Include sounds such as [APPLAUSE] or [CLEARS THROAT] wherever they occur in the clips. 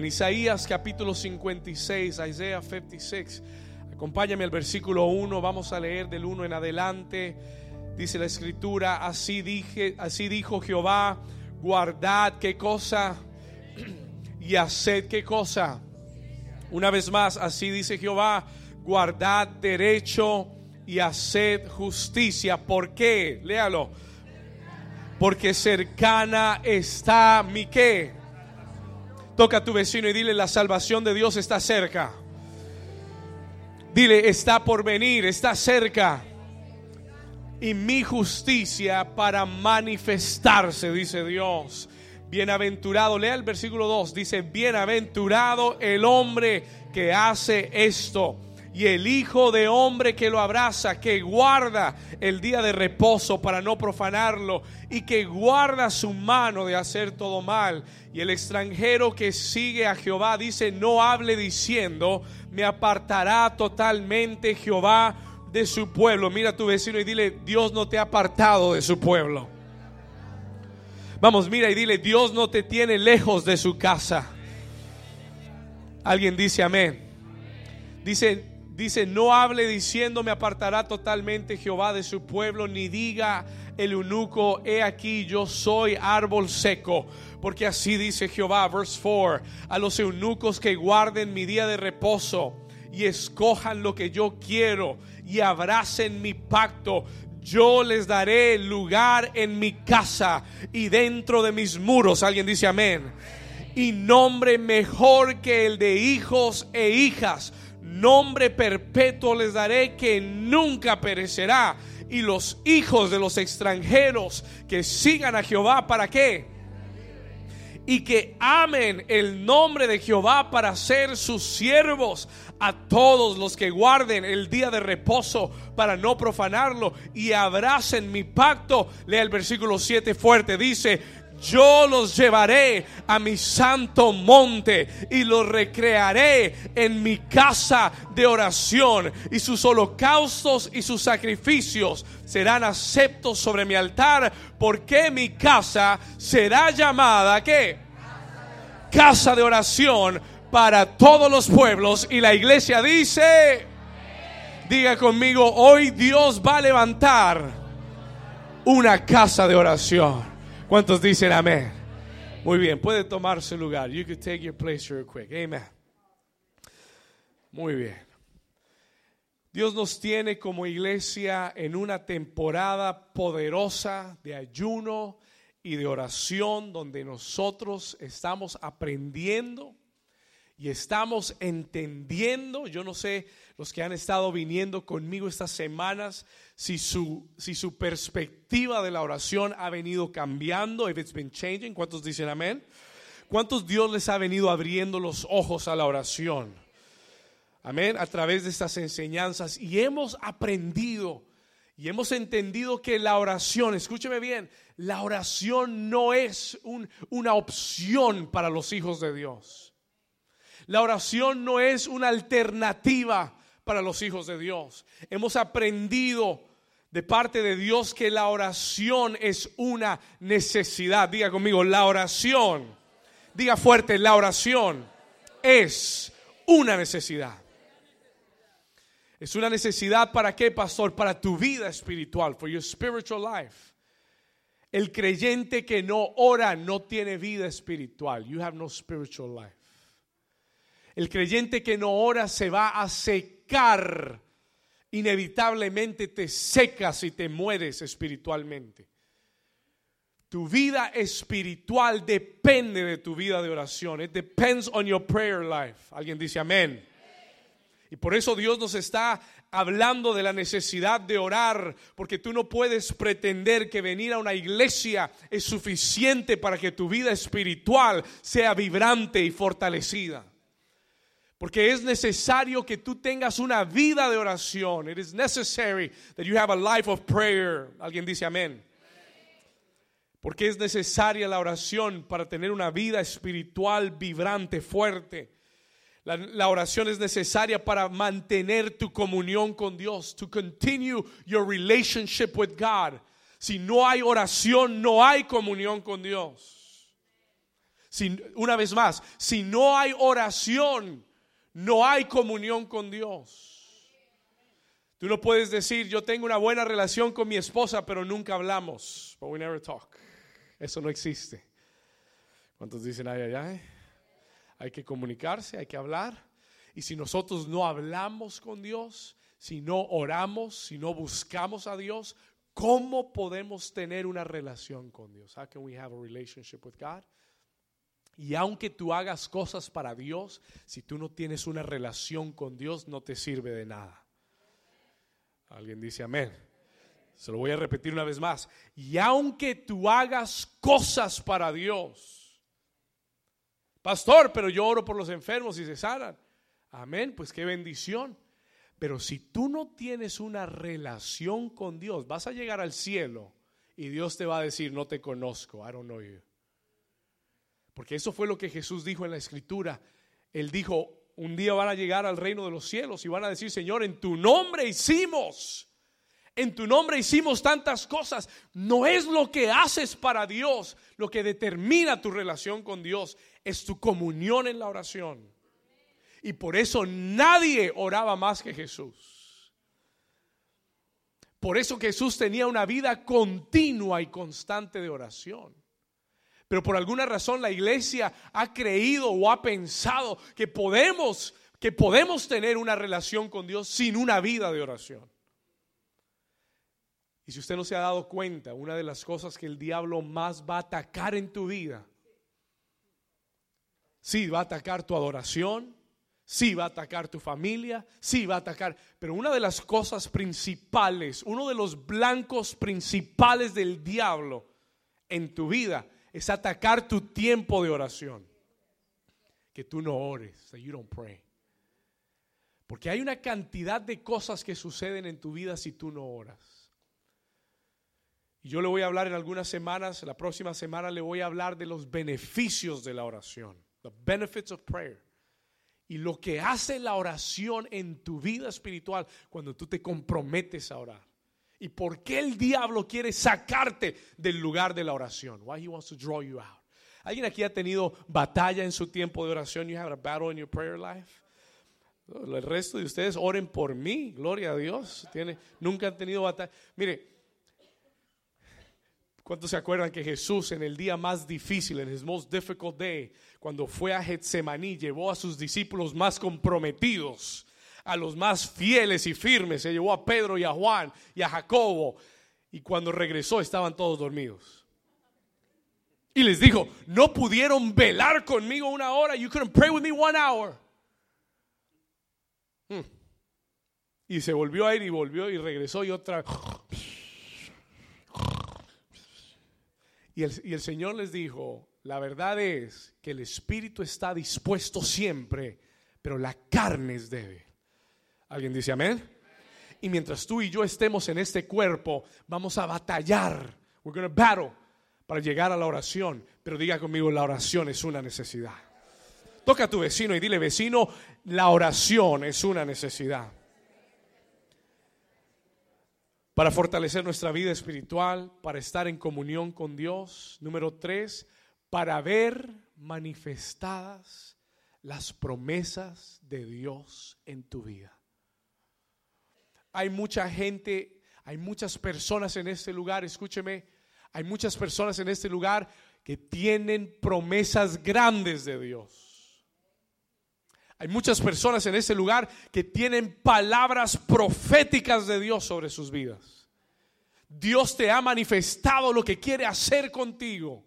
En Isaías capítulo 56, Isaiah 56. Acompáñame al versículo 1, vamos a leer del 1 en adelante. Dice la escritura, así dije, así dijo Jehová, guardad qué cosa [CLEARS THROAT] y haced qué cosa. Una vez más, así dice Jehová, guardad derecho y haced justicia. ¿Por qué? Léalo. Porque cercana está mi qué. Toca a tu vecino y dile, la salvación de Dios está cerca. Dile, está por venir, está cerca. Y mi justicia para manifestarse, dice Dios. Bienaventurado, lea el versículo 2, dice, bienaventurado el hombre que hace esto y el Hijo de Hombre que lo abraza, que guarda el día de reposo para no profanarlo y que guarda su mano de hacer todo mal. Y el extranjero que sigue a Jehová dice, no hable diciendo, me apartará totalmente Jehová de su pueblo. Mira a tu vecino y dile, Dios no te ha apartado de su pueblo. Vamos, mira y dile, Dios no te tiene lejos de su casa. Alguien dice amén. Dice, dice, no hable diciendo me apartará totalmente Jehová de su pueblo, ni diga el eunuco, he aquí yo soy árbol seco. Porque así dice Jehová, verse 4, a los eunucos que guarden mi día de reposo y escojan lo que yo quiero y abracen mi pacto, yo les daré lugar en mi casa y dentro de mis muros. Alguien dice amén. Y nombre mejor que el de hijos e hijas. Nombre perpetuo les daré que nunca perecerá. Y los hijos de los extranjeros que sigan a Jehová, ¿para qué? y que amen el nombre de Jehová para ser sus siervos a todos los que guarden el día de reposo para no profanarlo y abracen mi pacto. Lea el versículo 7 fuerte, dice, yo los llevaré a mi santo monte y los recrearé en mi casa de oración y sus holocaustos y sus sacrificios serán aceptos sobre mi altar porque mi casa será llamada ¿qué? Casa de oración para todos los pueblos y la iglesia dice Diga conmigo, hoy Dios va a levantar una casa de oración. ¿Cuántos dicen amén? Muy bien, puede tomar su lugar. You can take your place real quick. Amen. Muy bien. Dios nos tiene como iglesia en una temporada poderosa de ayuno y de oración donde nosotros estamos aprendiendo y estamos entendiendo, yo no sé, los que han estado viniendo conmigo estas semanas, si su, si su perspectiva de la oración ha venido cambiando, if it's been changing, ¿cuántos dicen amén? ¿Cuántos Dios les ha venido abriendo los ojos a la oración? Amén, a través de estas enseñanzas. Y hemos aprendido y hemos entendido que la oración, escúcheme bien, la oración no es una opción para los hijos de Dios. La oración no es una alternativa para los hijos de Dios. Hemos aprendido de parte de Dios que la oración es una necesidad. Diga conmigo, la oración. Diga fuerte, la oración es una necesidad. Es una necesidad para qué, pastor? Para tu vida espiritual, for your spiritual life. El creyente que no ora no tiene vida espiritual. You have no spiritual life. El creyente que no ora se va a secar. Inevitablemente te secas y te mueres espiritualmente. Tu vida espiritual depende de tu vida de oración. It depends on your prayer life. Alguien dice amén. Y por eso Dios nos está hablando de la necesidad de orar, porque tú no puedes pretender que venir a una iglesia es suficiente para que tu vida espiritual sea vibrante y fortalecida. Porque es necesario que tú tengas una vida de oración. It is necessary that you have a life of prayer. Alguien dice amén. Porque es necesaria la oración para tener una vida espiritual vibrante, fuerte. La, la, oración es necesaria para mantener tu comunión con Dios, to continue your relationship with God. Si no hay oración, no hay comunión con Dios. una vez más, si no hay oración, no hay comunión con Dios. Tú no puedes decir, yo tengo una buena relación con mi esposa, pero nunca hablamos. But we never talk. Eso no existe. ¿Cuántos dicen ay, ay, ay? Hay que comunicarse, hay que hablar. Y si nosotros no hablamos con Dios, si no oramos, si no buscamos a Dios, ¿cómo podemos tener una relación con Dios? How can we have a relationship with God? Y aunque tú hagas cosas para Dios, si tú no tienes una relación con Dios, no te sirve de nada. Alguien dice amén. Se lo voy a repetir una vez más. Y aunque tú hagas cosas para Dios, pastor, pero yo oro por los enfermos y se sanan. Amén, pues qué bendición. Pero si tú no tienes una relación con Dios, vas a llegar al cielo y Dios te va a decir, no te conozco, I don't know you. Porque eso fue lo que Jesús dijo en la escritura. Él dijo, un día van a llegar al reino de los cielos y van a decir, Señor, en tu nombre hicimos, en tu nombre hicimos tantas cosas. No es lo que haces para Dios lo que determina tu relación con Dios, es tu comunión en la oración. Y por eso nadie oraba más que Jesús. Por eso Jesús tenía una vida continua y constante de oración. Pero por alguna razón la iglesia ha creído o ha pensado que podemos que podemos tener una relación con Dios sin una vida de oración. Y si usted no se ha dado cuenta, una de las cosas que el diablo más va a atacar en tu vida, sí, va a atacar tu adoración, sí, va a atacar tu familia, sí, va a atacar, pero una de las cosas principales, uno de los blancos principales del diablo en tu vida es atacar tu tiempo de oración. Que tú no ores, that you don't pray. Porque hay una cantidad de cosas que suceden en tu vida si tú no oras. Y yo le voy a hablar en algunas semanas, la próxima semana le voy a hablar de los beneficios de la oración, the benefits of prayer. Y lo que hace la oración en tu vida espiritual cuando tú te comprometes a orar. ¿Y por qué el diablo quiere sacarte del lugar de la oración? Why he wants to draw you out. ¿Alguien aquí ha tenido batalla en su tiempo de oración? You have a battle in your prayer life. El resto de ustedes oren por mí, gloria a Dios. Tiene, nunca han tenido batalla. Mire, ¿cuántos se acuerdan que Jesús en el día más difícil, en his most difficult day, cuando fue a Getsemaní, llevó a sus discípulos más comprometidos? A los más fieles y firmes. Se llevó a Pedro y a Juan y a Jacobo. Y cuando regresó estaban todos dormidos. Y les dijo, no pudieron velar conmigo una hora. You couldn't pray with me one hour. Hmm. Y se volvió a ir y volvió y regresó y otra. Y el, y el Señor les dijo, la verdad es que el espíritu está dispuesto siempre, pero la carne es débil. ¿Alguien dice amén? Y mientras tú y yo estemos en este cuerpo, vamos a batallar. We're going to battle para llegar a la oración. Pero diga conmigo, la oración es una necesidad. Toca a tu vecino y dile, vecino, la oración es una necesidad. Para fortalecer nuestra vida espiritual, para estar en comunión con Dios. Número tres, para ver manifestadas las promesas de Dios en tu vida. Hay mucha gente, hay muchas personas en este lugar, escúcheme, hay muchas personas en este lugar que tienen promesas grandes de Dios. Hay muchas personas en este lugar que tienen palabras proféticas de Dios sobre sus vidas. Dios te ha manifestado lo que quiere hacer contigo.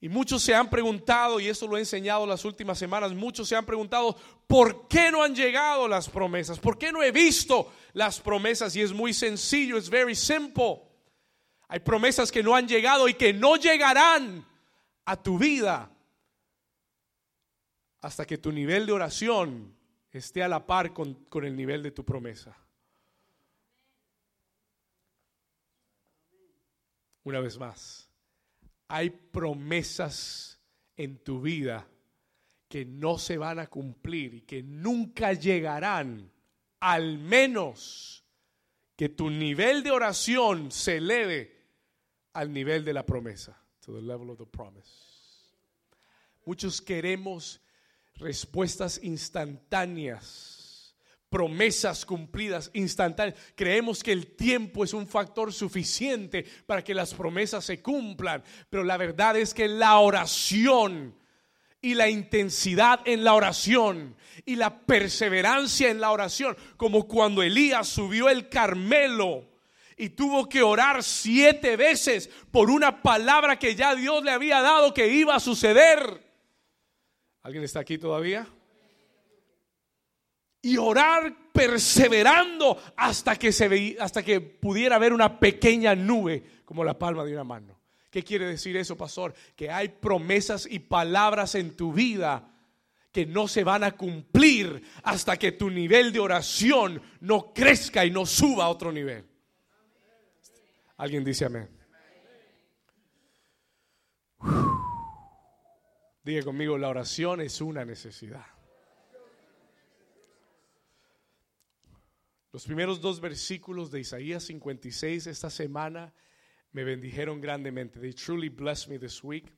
Y muchos se han preguntado, y eso lo he enseñado las últimas semanas, muchos se han preguntado, ¿por qué no han llegado las promesas? ¿Por qué no he visto las promesas? Y es muy sencillo, es very simple. Hay promesas que no han llegado y que no llegarán a tu vida hasta que tu nivel de oración esté a la par con, con el nivel de tu promesa. Una vez más hay promesas en tu vida que no se van a cumplir y que nunca llegarán, al menos que tu nivel de oración se eleve al nivel de la promesa. to the level of the promise. Muchos queremos respuestas instantáneas, promesas cumplidas instantáneas. Creemos que el tiempo es un factor suficiente para que las promesas se cumplan, pero la verdad es que la oración y la intensidad en la oración y la perseverancia en la oración, como cuando Elías subió el Carmelo y tuvo que orar siete veces por una palabra que ya Dios le había dado que iba a suceder. ¿Alguien está aquí todavía? Y orar perseverando hasta que se veía, hasta que pudiera ver una pequeña nube como la palma de una mano. ¿Qué quiere decir eso, pastor? Que hay promesas y palabras en tu vida que no se van a cumplir hasta que tu nivel de oración no crezca y no suba a otro nivel. Alguien dice amén. Diga conmigo, la oración es una necesidad. Los primeros dos versículos de Isaías 56 esta semana me bendijeron grandemente. They truly blessed me this week.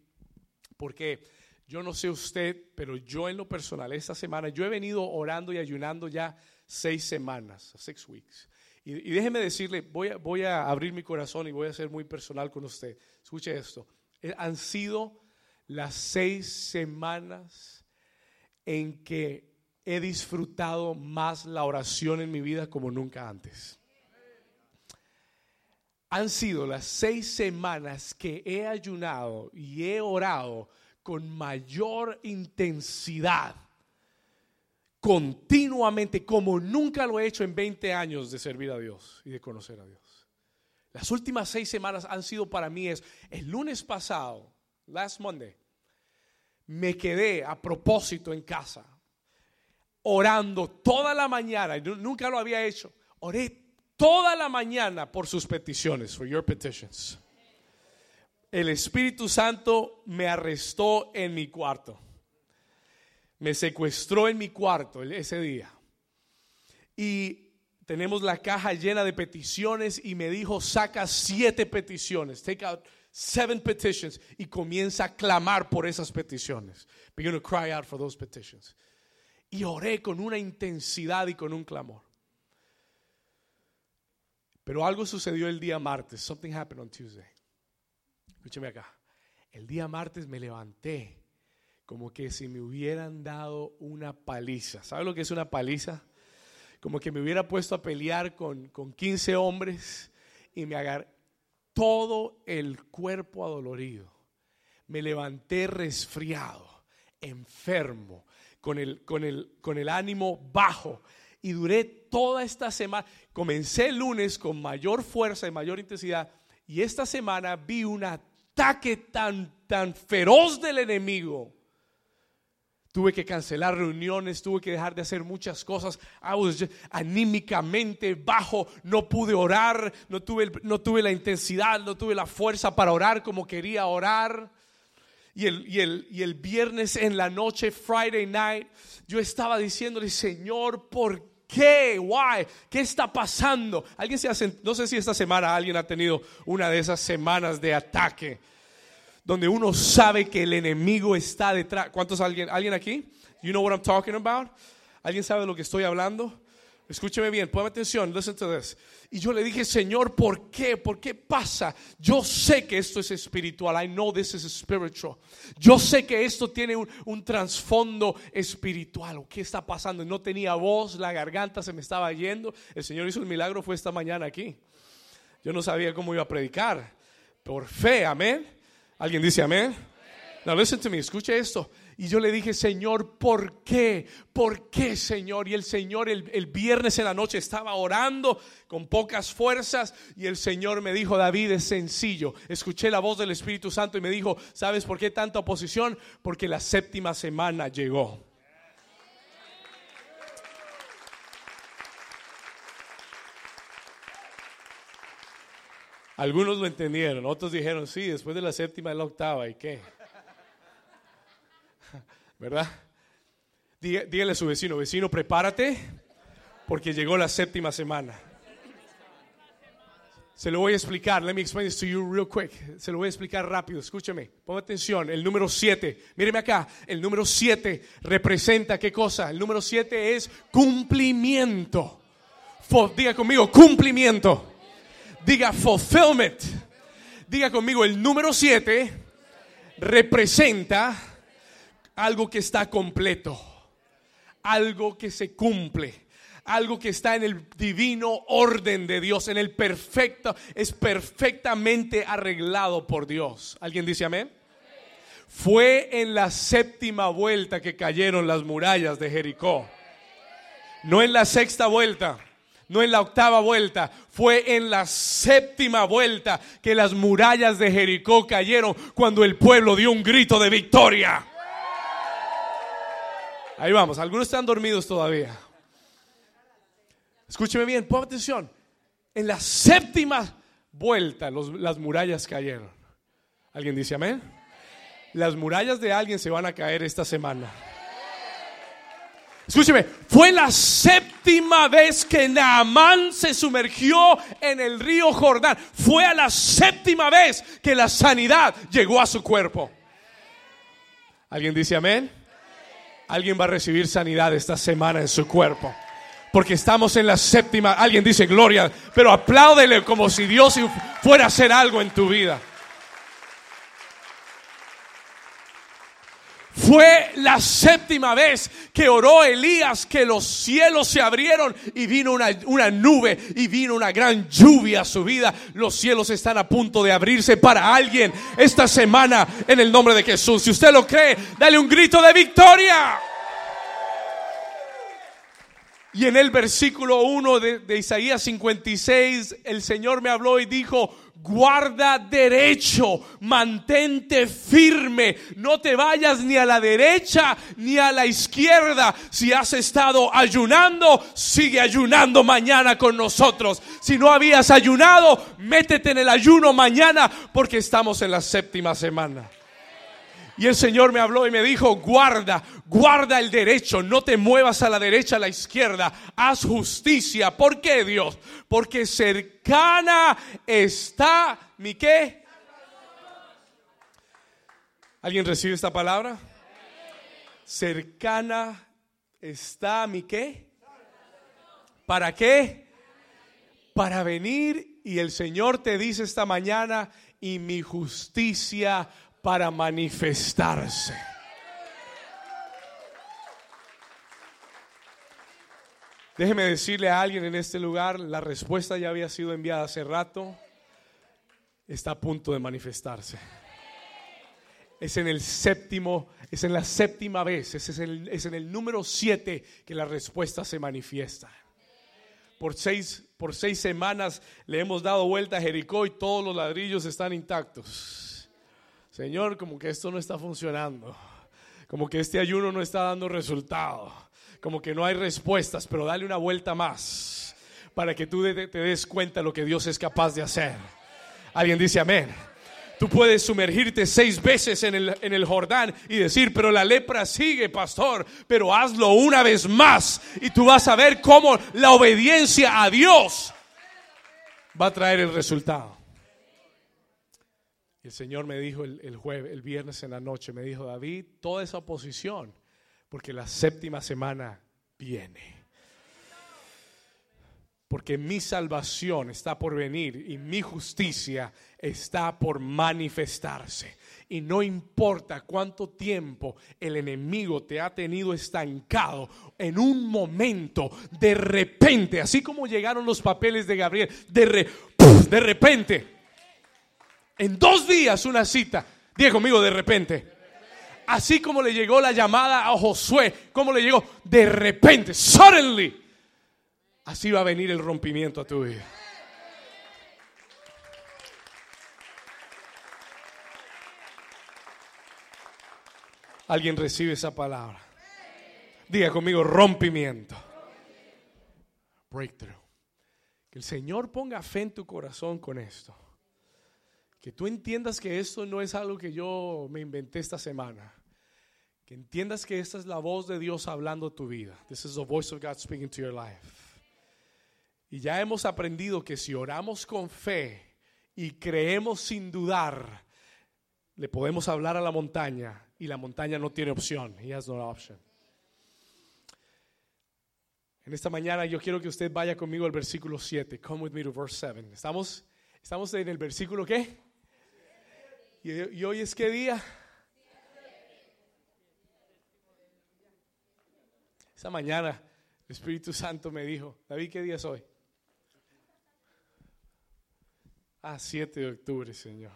Porque yo no sé usted, pero yo en lo personal, esta semana, yo he venido orando y ayunando ya seis semanas, six weeks. Y, déjeme decirle, voy a, voy a abrir mi corazón y voy a ser muy personal con usted. Escuche esto. Eh, han sido las seis semanas en que he disfrutado más la oración en mi vida como nunca antes han sido las seis semanas que he ayunado y he orado con mayor intensidad, continuamente, como nunca lo he hecho en 20 años de servir a Dios y de conocer a Dios. Las últimas seis semanas han sido para mí es, el lunes pasado, last Monday, me quedé a propósito en casa, orando toda la mañana, nunca lo había hecho, oré toda la mañana por sus peticiones, for your petitions. El Espíritu Santo me arrestó en mi cuarto. Me secuestró en mi cuarto ese día. Y tenemos la caja llena de peticiones y me dijo, saca siete peticiones. Take out seven petitions y comienza a clamar por esas peticiones. Begin to cry out for those petitions. Y oré con una intensidad y con un clamor. Pero algo sucedió el día martes. Something happened on Tuesday. Escúcheme acá. El día martes me levanté como que si me hubieran dado una paliza. ¿Sabe lo que es una paliza? Como que me hubiera puesto a pelear con, con 15 hombres y me agarré todo el cuerpo adolorido. Me levanté resfriado, enfermo, con el, con el, con el ánimo bajo y duré toda esta semana. Comencé el lunes con mayor fuerza y mayor intensidad y esta semana vi un ataque tan, tan feroz del enemigo. Tuve que cancelar reuniones, tuve que dejar de hacer muchas cosas. anímicamente bajo, no pude orar, no tuve, no tuve la intensidad, no tuve la fuerza para orar como quería orar. Y el, y, el, y el, viernes en la noche, Friday night, yo estaba diciéndole, Señor, ¿por qué? Why? ¿Qué está pasando? Alguien se hace, no sé si esta semana alguien ha tenido una de esas semanas de ataque donde uno sabe que el enemigo está detrás. ¿Cuántos alguien alguien aquí? You know what I'm talking about? ¿Alguien sabe de lo que estoy hablando? Escúcheme bien, ponme atención, listen to this. Y yo le dije, Señor, ¿por qué? ¿Por qué pasa? Yo sé que esto es espiritual. I know this is spiritual. Yo sé que esto tiene un, un trasfondo espiritual. ¿Qué está pasando? No tenía voz, la garganta se me estaba yendo. El Señor hizo el milagro, fue esta mañana aquí. Yo no sabía cómo iba a predicar. Por fe, amén. ¿Alguien dice amén? Now listen to me, escuche esto. Y yo le dije, Señor, ¿por qué? ¿Por qué, Señor? Y el Señor el, el, viernes en la noche estaba orando con pocas fuerzas y el Señor me dijo, David, es sencillo. Escuché la voz del Espíritu Santo y me dijo, ¿sabes por qué tanta oposición? Porque la séptima semana llegó. Algunos lo entendieron, otros dijeron, sí, después de la séptima es la octava, ¿y qué? ¿Verdad? Dígale a su vecino, vecino, prepárate porque llegó la séptima semana. Se lo voy a explicar. Let me explain this to you real quick. Se lo voy a explicar rápido. Escúcheme. Ponga atención. El número 7. Míreme acá. El número 7 representa qué cosa? El número 7 es cumplimiento. diga conmigo, cumplimiento. Diga fulfillment. Diga conmigo, el número 7 representa algo que está completo. Algo que se cumple algo que está en el divino orden de Dios, en el perfecto, es perfectamente arreglado por Dios. ¿Alguien dice amén? Fue en la séptima vuelta que cayeron las murallas de Jericó. No en la sexta vuelta, no en la octava vuelta, fue en la séptima vuelta que las murallas de Jericó cayeron cuando el pueblo dio un grito de victoria. Ahí vamos, algunos están dormidos todavía. Escúcheme bien, ponga atención. En la séptima vuelta las murallas cayeron. ¿Alguien dice amén? Las murallas de alguien se van a caer esta semana. Escúcheme, fue la séptima vez que Naamán se sumergió en el río Jordán. Fue a la séptima vez que la sanidad llegó a su cuerpo. ¿Alguien dice amén? Alguien va a recibir sanidad esta semana en su cuerpo porque estamos en la séptima. Alguien dice gloria, pero apláudele como si Dios fuera a hacer algo en tu vida. Fue la séptima vez que oró Elías que los cielos se abrieron y vino una, una, nube y vino una gran lluvia a su vida. Los cielos están a punto de abrirse para alguien esta semana en el nombre de Jesús. Si usted lo cree, dale un grito de victoria. Y en el versículo 1 de, Isaías 56, el Señor me habló y dijo, guarda derecho, mantente firme, no te vayas ni a la derecha ni a la izquierda. Si has estado ayunando, sigue ayunando mañana con nosotros. Si no habías ayunado, métete en el ayuno mañana porque estamos en la séptima semana. Y el Señor me habló y me dijo, guarda, guarda el derecho, no te muevas a la derecha, a la izquierda, haz justicia. ¿Por qué Dios? Porque cercana está mi qué. ¿Alguien recibe esta palabra? Cercana está mi qué. ¿Para qué? Para venir y el Señor te dice esta mañana y mi justicia para manifestarse. Déjeme decirle a alguien en este lugar, la respuesta ya había sido enviada hace rato, está a punto de manifestarse. Es en el séptimo, es en la séptima vez, es, en el, número siete que la respuesta se manifiesta. Por seis, por seis semanas le hemos dado vuelta a Jericó y todos los ladrillos están intactos. Señor, como que esto no está funcionando, como que este ayuno no está dando resultado, como que no hay respuestas, pero dale una vuelta más para que tú te des cuenta lo que Dios es capaz de hacer. Alguien dice amén. Tú puedes sumergirte seis veces en el, en el, Jordán y decir, pero la lepra sigue, pastor, pero hazlo una vez más y tú vas a ver cómo la obediencia a Dios va a traer el resultado. Y el Señor me dijo el, jueves, el viernes en la noche, me dijo, David, toda esa oposición, porque la séptima semana viene. Porque mi salvación está por venir y mi justicia está por manifestarse. Y no importa cuánto tiempo el enemigo te ha tenido estancado, en un momento, de repente, así como llegaron los papeles de Gabriel, de, de repente en dos días una cita. Diga conmigo de repente. Así como le llegó la llamada a Josué, como le llegó de repente, suddenly. Así va a venir el rompimiento a tu vida. Alguien recibe esa palabra. Diga conmigo rompimiento. Breakthrough. Que el Señor ponga fe en tu corazón con esto. Que tú entiendas que esto no es algo que yo me inventé esta semana. Que entiendas que esta es la voz de Dios hablando tu vida. This is the voice of God speaking to your life. Y ya hemos aprendido que si oramos con fe y creemos sin dudar, le podemos hablar a la montaña y la montaña no tiene opción. He has no option. En esta mañana yo quiero que usted vaya conmigo al versículo 7. Come with me to verse 7. ¿Estamos, estamos en el versículo qué? ¿Y, hoy es qué día? Esa mañana el Espíritu Santo me dijo, David, ¿qué día es hoy? Ah, 7 de octubre, Señor.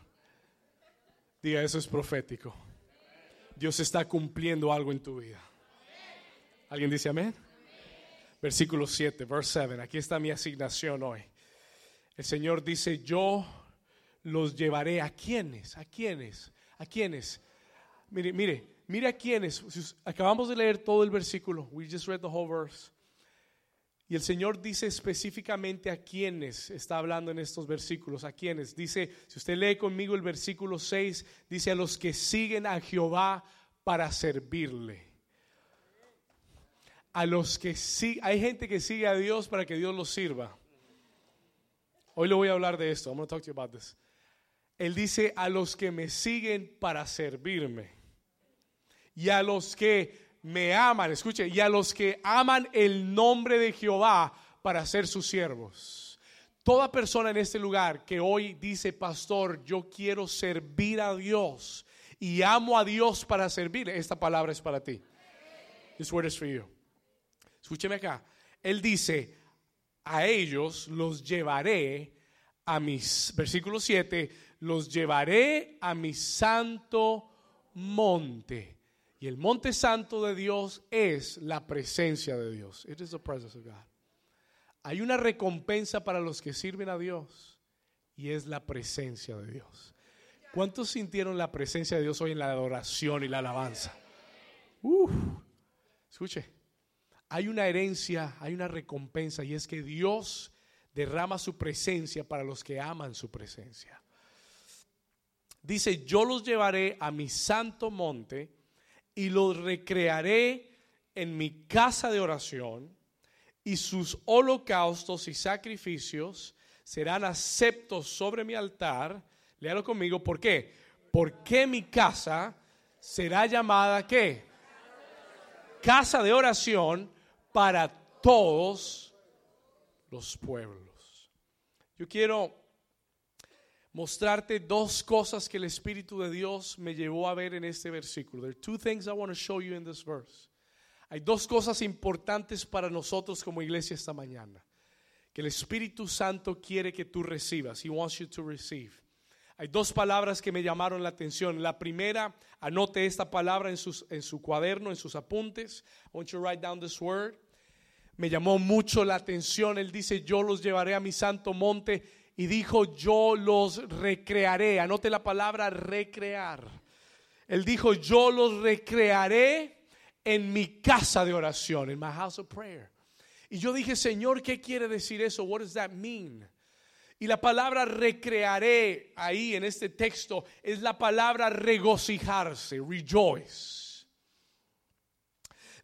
Diga, eso es profético. Dios está cumpliendo algo en tu vida. ¿Alguien dice amén? Versículo 7, verse 7. Aquí está mi asignación hoy. El Señor dice, yo los llevaré a quienes, a quienes, a quienes. Mire, mire, mire a quienes. Acabamos de leer todo el versículo. We just read the whole verse. Y el Señor dice específicamente a quienes está hablando en estos versículos, a quienes. Dice, si usted lee conmigo el versículo 6, dice a los que siguen a Jehová para servirle. A los que sí, hay gente que sigue a Dios para que Dios los sirva. Hoy le voy a hablar de esto. I'm going to talk to you about this. Él dice a los que me siguen para servirme. Y a los que me aman, escuche, y a los que aman el nombre de Jehová para ser sus siervos. Toda persona en este lugar que hoy dice, pastor, yo quiero servir a Dios y amo a Dios para servir, esta palabra es para ti. This word is for you. Escúcheme acá. Él dice, a ellos los llevaré a mis, versículo 7, los llevaré a mi santo monte y el monte santo de Dios es la presencia de Dios. It is the presence of God. Hay una recompensa para los que sirven a Dios y es la presencia de Dios. ¿Cuántos sintieron la presencia de Dios hoy en la adoración y la alabanza? Uf, escuche, hay una herencia, hay una recompensa y es que Dios derrama su presencia para los que aman su presencia. Dice, yo los llevaré a mi santo monte y los recrearé en mi casa de oración y sus holocaustos y sacrificios serán aceptos sobre mi altar. Léalo conmigo, ¿por qué? Porque mi casa será llamada ¿qué? Casa de oración para todos los pueblos. Yo quiero mostrarte dos cosas que el Espíritu de Dios me llevó a ver en este versículo. There are two things I want to show you in this verse. Hay dos cosas importantes para nosotros como iglesia esta mañana que el Espíritu Santo quiere que tú recibas. He wants you to receive. Hay dos palabras que me llamaron la atención. La primera, anote esta palabra en, sus, en su cuaderno, en sus apuntes. I want you to write down this word. Me llamó mucho la atención. Él dice, yo los llevaré a mi santo monte y dijo, yo los recrearé. Anote la palabra recrear. Él dijo, yo los recrearé en mi casa de oración, en my house of prayer. Y yo dije, Señor, ¿qué quiere decir eso? What does that mean? Y la palabra recrearé ahí en este texto es la palabra regocijarse, rejoice.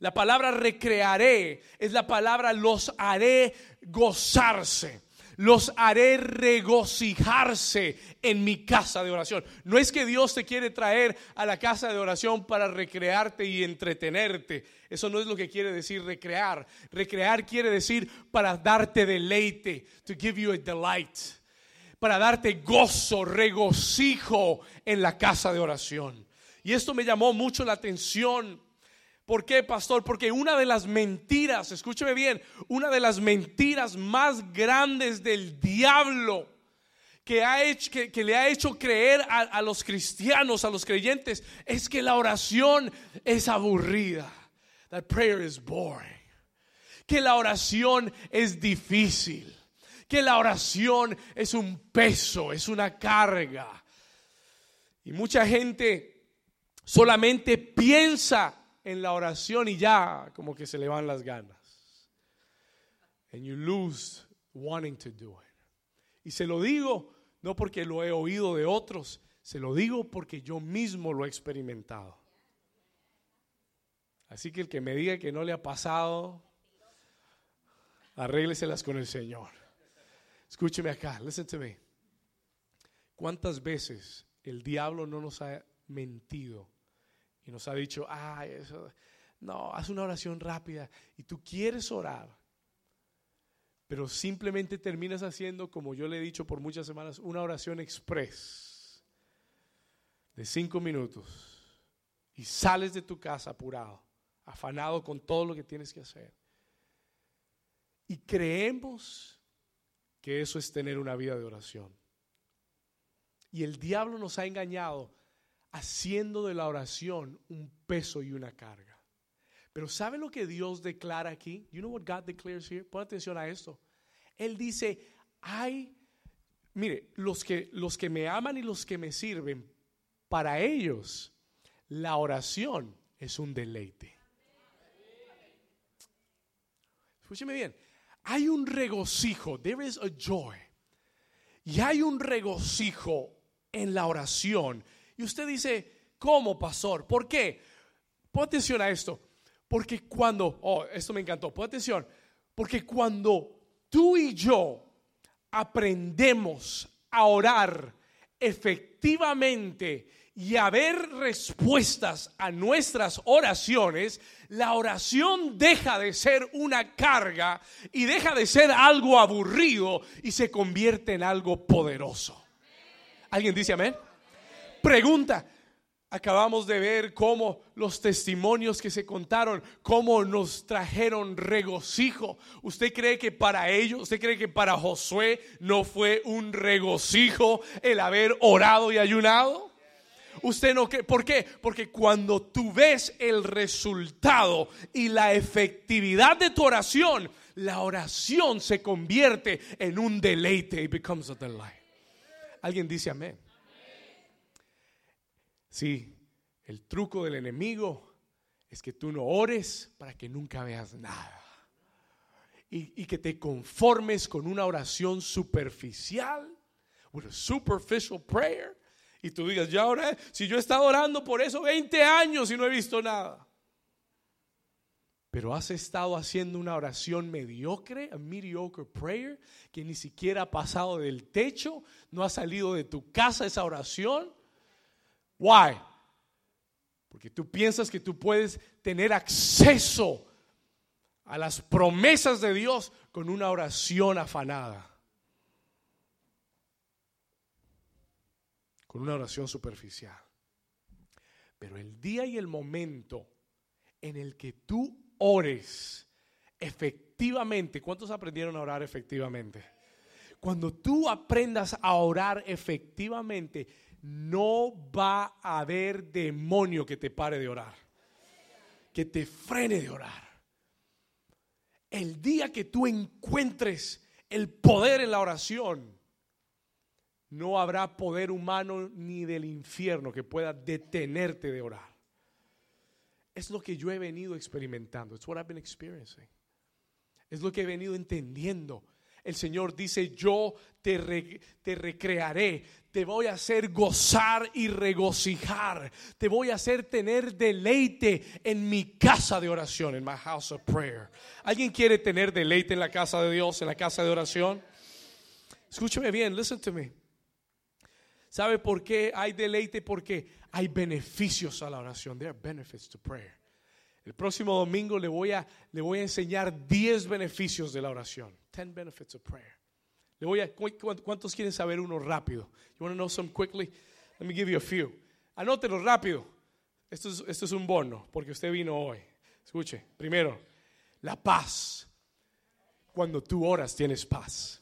La palabra recrearé es la palabra los haré gozarse los haré regocijarse en mi casa de oración. No es que Dios te quiere traer a la casa de oración para recrearte y entretenerte. Eso no es lo que quiere decir recrear. Recrear quiere decir para darte deleite, to give you a delight, para darte gozo, regocijo en la casa de oración. Y esto me llamó mucho la atención ¿Por qué, pastor? Porque una de las mentiras, escúcheme bien, una de las mentiras más grandes del diablo que, ha hecho, que, le ha hecho creer a, a los cristianos, a los creyentes, es que la oración es aburrida. That prayer is boring. Que la oración es difícil. Que la oración es un peso, es una carga. Y mucha gente solamente piensa en la oración y ya como que se le van las ganas. And you lose wanting to do it. Y se lo digo no porque lo he oído de otros, se lo digo porque yo mismo lo he experimentado. Así que el que me diga que no le ha pasado, arrégleselas con el Señor. Escúcheme acá, listen to me. ¿Cuántas veces el diablo no nos ha mentido nos ha dicho, ah, eso, no, haz una oración rápida y tú quieres orar, pero simplemente terminas haciendo, como yo le he dicho por muchas semanas, una oración express de cinco minutos y sales de tu casa apurado, afanado con todo lo que tienes que hacer. Y creemos que eso es tener una vida de oración. Y el diablo nos ha engañado haciendo de la oración un peso y una carga. Pero ¿sabe lo que Dios declara aquí? You know what God declares here? Pon atención a esto. Él dice, hay, mire, los que, los que me aman y los que me sirven, para ellos la oración es un deleite. Escúcheme bien, hay un regocijo, there is a joy. Y hay un regocijo en la oración. Y usted dice, ¿cómo, pastor? ¿Por qué? Pon atención a esto. Porque cuando, oh, esto me encantó, pon atención. Porque cuando tú y yo aprendemos a orar efectivamente y a ver respuestas a nuestras oraciones, la oración deja de ser una carga y deja de ser algo aburrido y se convierte en algo poderoso. ¿Alguien dice amén? Pregunta, acabamos de ver cómo los testimonios que se contaron, cómo nos trajeron regocijo. ¿Usted cree que para ellos, usted cree que para Josué no fue un regocijo el haber orado y ayunado? Usted no cree, ¿por qué? Porque cuando tú ves el resultado y la efectividad de tu oración, la oración se convierte en un deleite. It becomes a delight. Alguien dice amén. Sí, el truco del enemigo es que tú no ores para que nunca veas nada. Y, que te conformes con una oración superficial, with superficial prayer, y tú digas, ya ahora, si yo he estado orando por eso 20 años y no he visto nada. Pero has estado haciendo una oración mediocre, a mediocre prayer, que ni siquiera ha pasado del techo, no ha salido de tu casa esa oración. Why? Porque tú piensas que tú puedes tener acceso a las promesas de Dios con una oración afanada. Con una oración superficial. Pero el día y el momento en el que tú ores efectivamente. ¿Cuántos aprendieron a orar efectivamente? Cuando tú aprendas a orar efectivamente, no va a haber demonio que te pare de orar, que te frene de orar. El día que tú encuentres el poder en la oración, no habrá poder humano ni del infierno que pueda detenerte de orar. Es lo que yo he venido experimentando. It's what I've been experiencing. Es lo que he venido entendiendo. El Señor dice, yo te, recrearé, te voy a hacer gozar y regocijar, te voy a hacer tener deleite en mi casa de oración, en my house of prayer. ¿Alguien quiere tener deleite en la casa de Dios, en la casa de oración? Escúchame bien, listen to me. ¿Sabe por qué hay deleite? Porque hay beneficios a la oración. There are benefits to prayer. El próximo domingo le voy a, le voy a enseñar 10 beneficios de la oración. 10 benefits of prayer. Le voy a, ¿Cuántos quieren saber uno rápido? You want to know some quickly? Let me give you a few. Anótelo rápido. Esto es, esto es un bono porque usted vino hoy. Escuche, primero, la paz. Cuando tú oras tienes paz.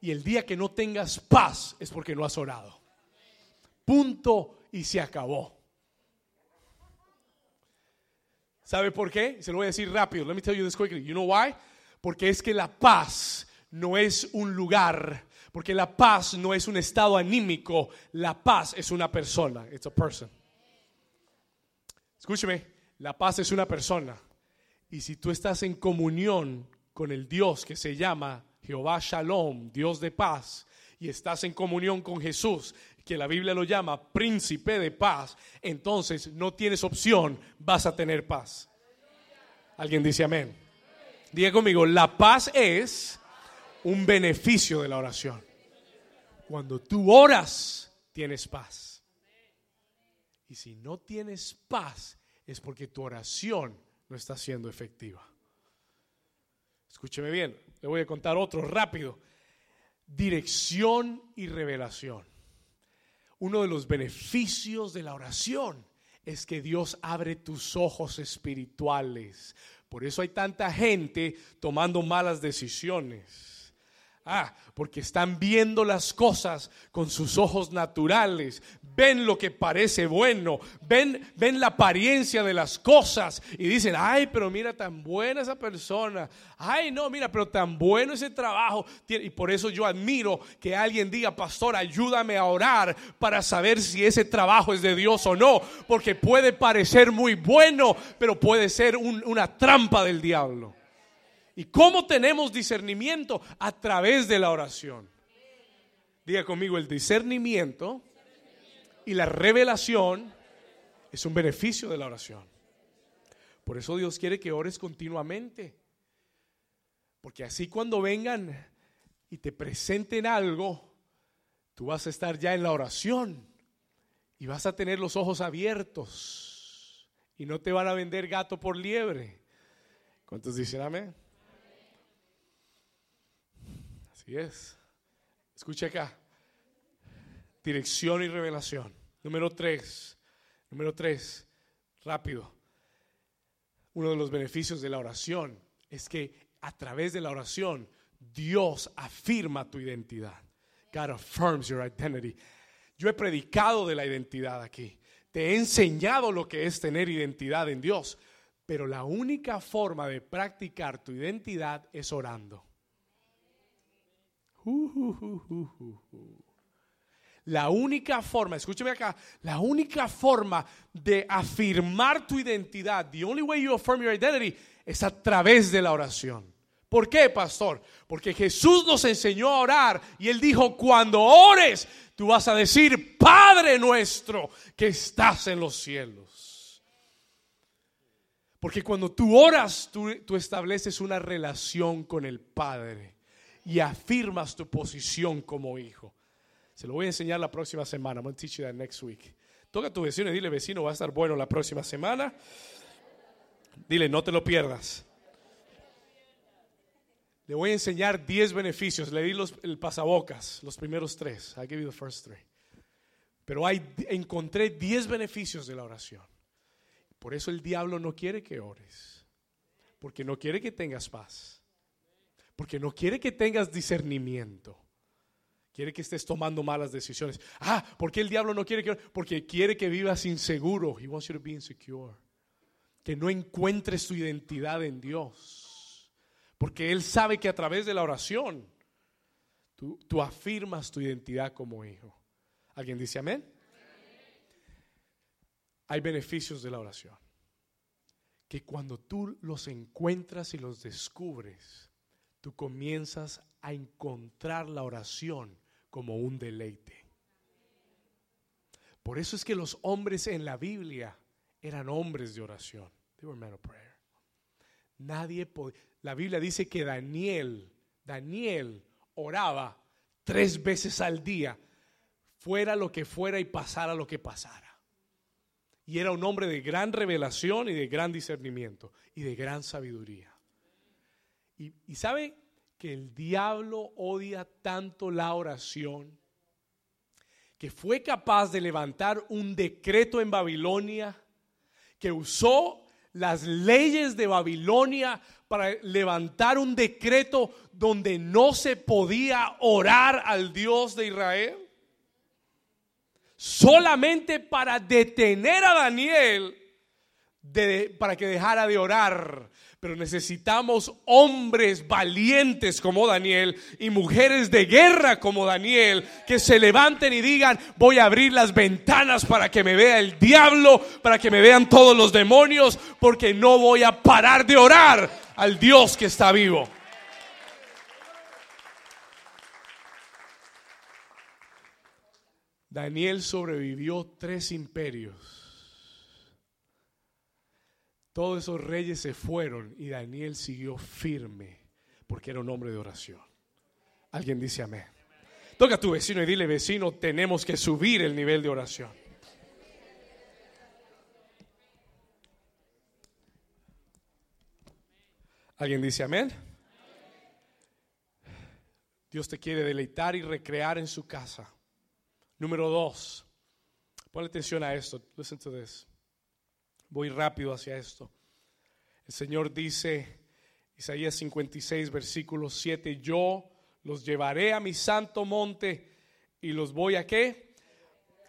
Y el día que no tengas paz es porque no has orado. Punto y se acabó. ¿Sabe por qué? Se lo voy a decir rápido. Let me tell you this quickly. You know why? Porque es que la paz no es un lugar, porque la paz no es un estado anímico, la paz es una persona. It's a person. Escúcheme, la paz es una persona. Y si tú estás en comunión con el Dios que se llama Jehová Shalom, Dios de paz, y estás en comunión con Jesús, que la Biblia lo llama príncipe de paz, entonces no tienes opción, vas a tener paz. Alguien dice amén. Diga conmigo, la paz es Un beneficio de la oración. Cuando tú oras, tienes paz. Y si no tienes paz, es porque tu oración no está siendo efectiva. Escúcheme bien, le voy a contar otro rápido. Dirección y revelación. Uno de los beneficios de la oración es que Dios abre tus ojos espirituales. Por eso hay tanta gente tomando malas decisiones Ah, porque están viendo las cosas con sus ojos naturales, ven lo que parece bueno, ven, ven la apariencia de las cosas y dicen, ay, pero mira tan buena esa persona, ay, no, mira, pero tan bueno ese trabajo. Y por eso yo admiro que alguien diga, pastor, ayúdame a orar para saber si ese trabajo es de Dios o no, porque puede parecer muy bueno, pero puede ser una trampa del diablo. ¿Y cómo tenemos discernimiento? A través de la oración. Diga conmigo, el discernimiento y la revelación es un beneficio de la oración. Por eso Dios quiere que ores continuamente. Porque así cuando vengan y te presenten algo, tú vas a estar ya en la oración y vas a tener los ojos abiertos y no te van a vender gato por liebre. ¿Cuántos dicen amén? Es. Escuche acá. Dirección y revelación. Número tres. Número tres. Rápido. Uno de los beneficios de la oración es que a través de la oración Dios afirma tu identidad. God affirms your identity. Yo he predicado de la identidad aquí. Te he enseñado lo que es tener identidad en Dios. Pero la única forma de practicar tu identidad es orando. La única forma, escúcheme acá, la única forma de afirmar tu identidad, the only way you affirm your identity, es a través de la oración. ¿Por qué, pastor? Porque Jesús nos enseñó a orar y él dijo, cuando ores, tú vas a decir, Padre nuestro que estás en los cielos. Porque cuando tú oras, tú, estableces una relación con el Padre y afirmas tu posición como hijo. Se lo voy a enseñar la próxima semana. I'm going to teach you that next week. Toca a tu vecino y dile, vecino, va a estar bueno la próxima semana. Dile, no te lo pierdas. Le voy a enseñar 10 beneficios. Le di los, el pasabocas, los primeros tres. I give you the first three. Pero hay, encontré 10 beneficios de la oración. Por eso el diablo no quiere que ores. Porque no quiere que tengas paz. Porque no quiere que tengas discernimiento. Quiere que estés tomando malas decisiones. Ah, ¿por qué el diablo no quiere que Porque quiere que vivas inseguro. He wants you to be insecure. Que no encuentres tu identidad en Dios. Porque Él sabe que a través de la oración tú, tú afirmas tu identidad como hijo. ¿Alguien dice amén? Hay beneficios de la oración. Que cuando tú los encuentras y los descubres, tú comienzas a encontrar la oración como un deleite. Por eso es que los hombres en la Biblia eran hombres de oración. Nadie La Biblia dice que Daniel, Daniel oraba tres veces al día, fuera lo que fuera y pasara lo que pasara. Y era un hombre de gran revelación y de gran discernimiento y de gran sabiduría. Y, sabe que el diablo odia tanto la oración que fue capaz de levantar un decreto en Babilonia que usó las leyes de Babilonia para levantar un decreto donde no se podía orar al Dios de Israel. Solamente para detener a Daniel para que dejara de orar pero necesitamos hombres valientes como Daniel y mujeres de guerra como Daniel que se levanten y digan, voy a abrir las ventanas para que me vea el diablo, para que me vean todos los demonios, porque no voy a parar de orar al Dios que está vivo. Daniel sobrevivió tres imperios todos esos reyes se fueron y Daniel siguió firme porque era un hombre de oración. Alguien dice amén. Toca a tu vecino y dile, vecino, tenemos que subir el nivel de oración. ¿Alguien dice amén? Dios te quiere deleitar y recrear en su casa. Número dos, ponle atención a esto. Listen to this. Voy rápido hacia esto. El Señor dice, Isaías 56, versículo 7, yo los llevaré a mi santo monte y los voy a qué?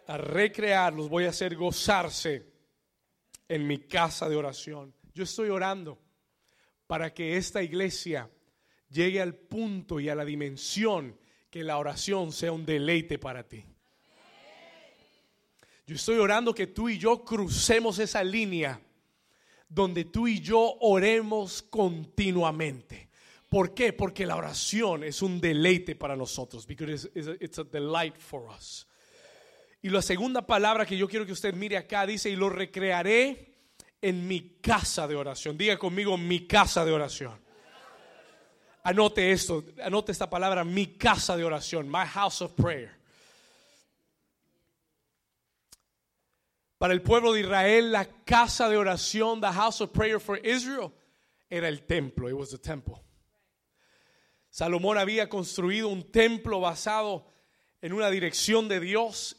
A recrear, los voy a hacer gozarse en mi casa de oración. Yo estoy orando para que esta iglesia llegue al punto y a la dimensión que la oración sea un deleite para ti. Yo estoy orando que tú y yo crucemos esa línea donde tú y yo oremos continuamente. ¿Por qué? Porque la oración es un deleite para nosotros. Because it's a, delight for us. Y la segunda palabra que yo quiero que usted mire acá dice, y lo recrearé en mi casa de oración. Diga conmigo, mi casa de oración. Anote esto, anote esta palabra, mi casa de oración, my house of prayer. Para el pueblo de Israel, la casa de oración, the house of prayer for Israel, era el templo. It was the temple. Salomón había construido un templo basado en una dirección de Dios.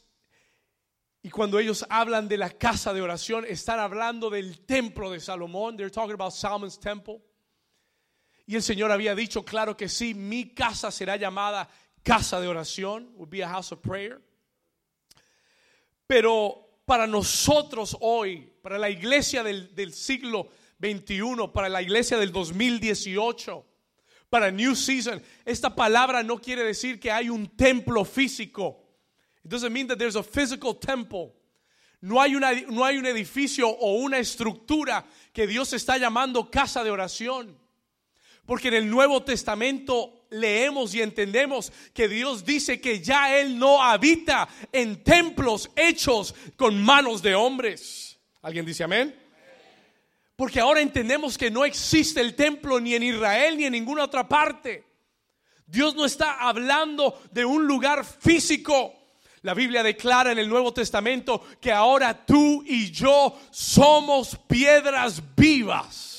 Y cuando ellos hablan de la casa de oración, están hablando del templo de Salomón. They're talking about Solomon's temple. Y el Señor había dicho, claro que sí, mi casa será llamada casa de oración, would be a house of prayer. Pero para nosotros hoy, para la iglesia del, del siglo XXI, para la iglesia del 2018, para New Season. Esta palabra no quiere decir que hay un templo físico. It doesn't mean that there's a physical temple. No hay, una, no hay un edificio o una estructura que Dios está llamando casa de oración. Porque en el Nuevo Testamento leemos y entendemos que Dios dice que ya Él no habita en templos hechos con manos de hombres. ¿Alguien dice amén? Porque ahora entendemos que no existe el templo ni en Israel ni en ninguna otra parte. Dios no está hablando de un lugar físico. La Biblia declara en el Nuevo Testamento que ahora tú y yo somos piedras vivas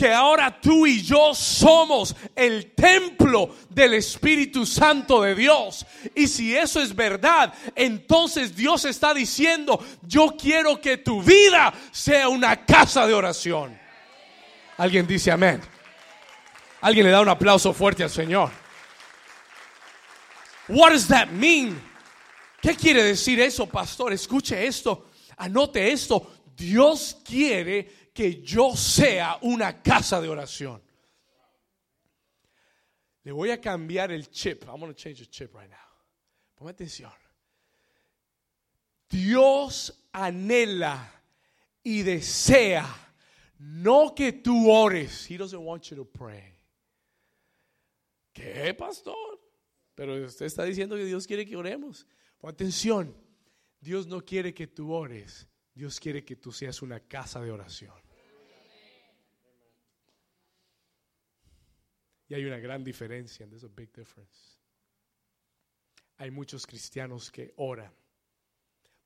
que ahora tú y yo somos el templo del Espíritu Santo de Dios. Y si eso es verdad, entonces Dios está diciendo, yo quiero que tu vida sea una casa de oración. Alguien dice amén. Alguien le da un aplauso fuerte al Señor. What does that mean? ¿Qué quiere decir eso, pastor? Escuche esto, anote esto. Dios quiere que yo sea una casa de oración. Le voy a cambiar el chip. I'm going to change the chip right now. Ponme atención. Dios anhela y desea no que tú ores. He doesn't want you to pray. ¿Qué, pastor? Pero usted está diciendo que Dios quiere que oremos. Pon atención. Dios no quiere que tú ores. Dios quiere que tú seas una casa de oración. Y hay una gran diferencia. There's a big difference. Hay muchos cristianos que oran,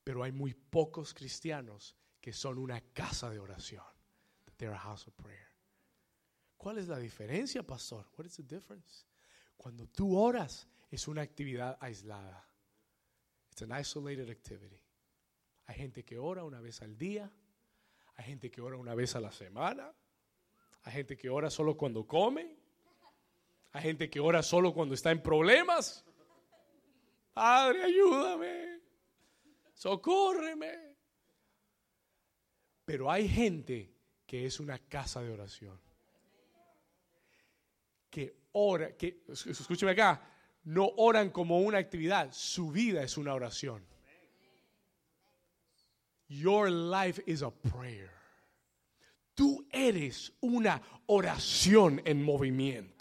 pero hay muy pocos cristianos que son una casa de oración. They're a house of prayer. ¿Cuál es la diferencia, pastor? What is the difference? Cuando tú oras es una actividad aislada. It's an isolated activity. Hay gente que ora una vez al día, hay gente que ora una vez a la semana, hay gente que ora solo cuando come, hay gente que ora solo cuando está en problemas. Padre, ayúdame, socórreme. Pero hay gente que es una casa de oración. Que ora, que, escúcheme acá, no oran como una actividad, su vida es una oración. Your life is a prayer. Tú eres una oración en movimiento.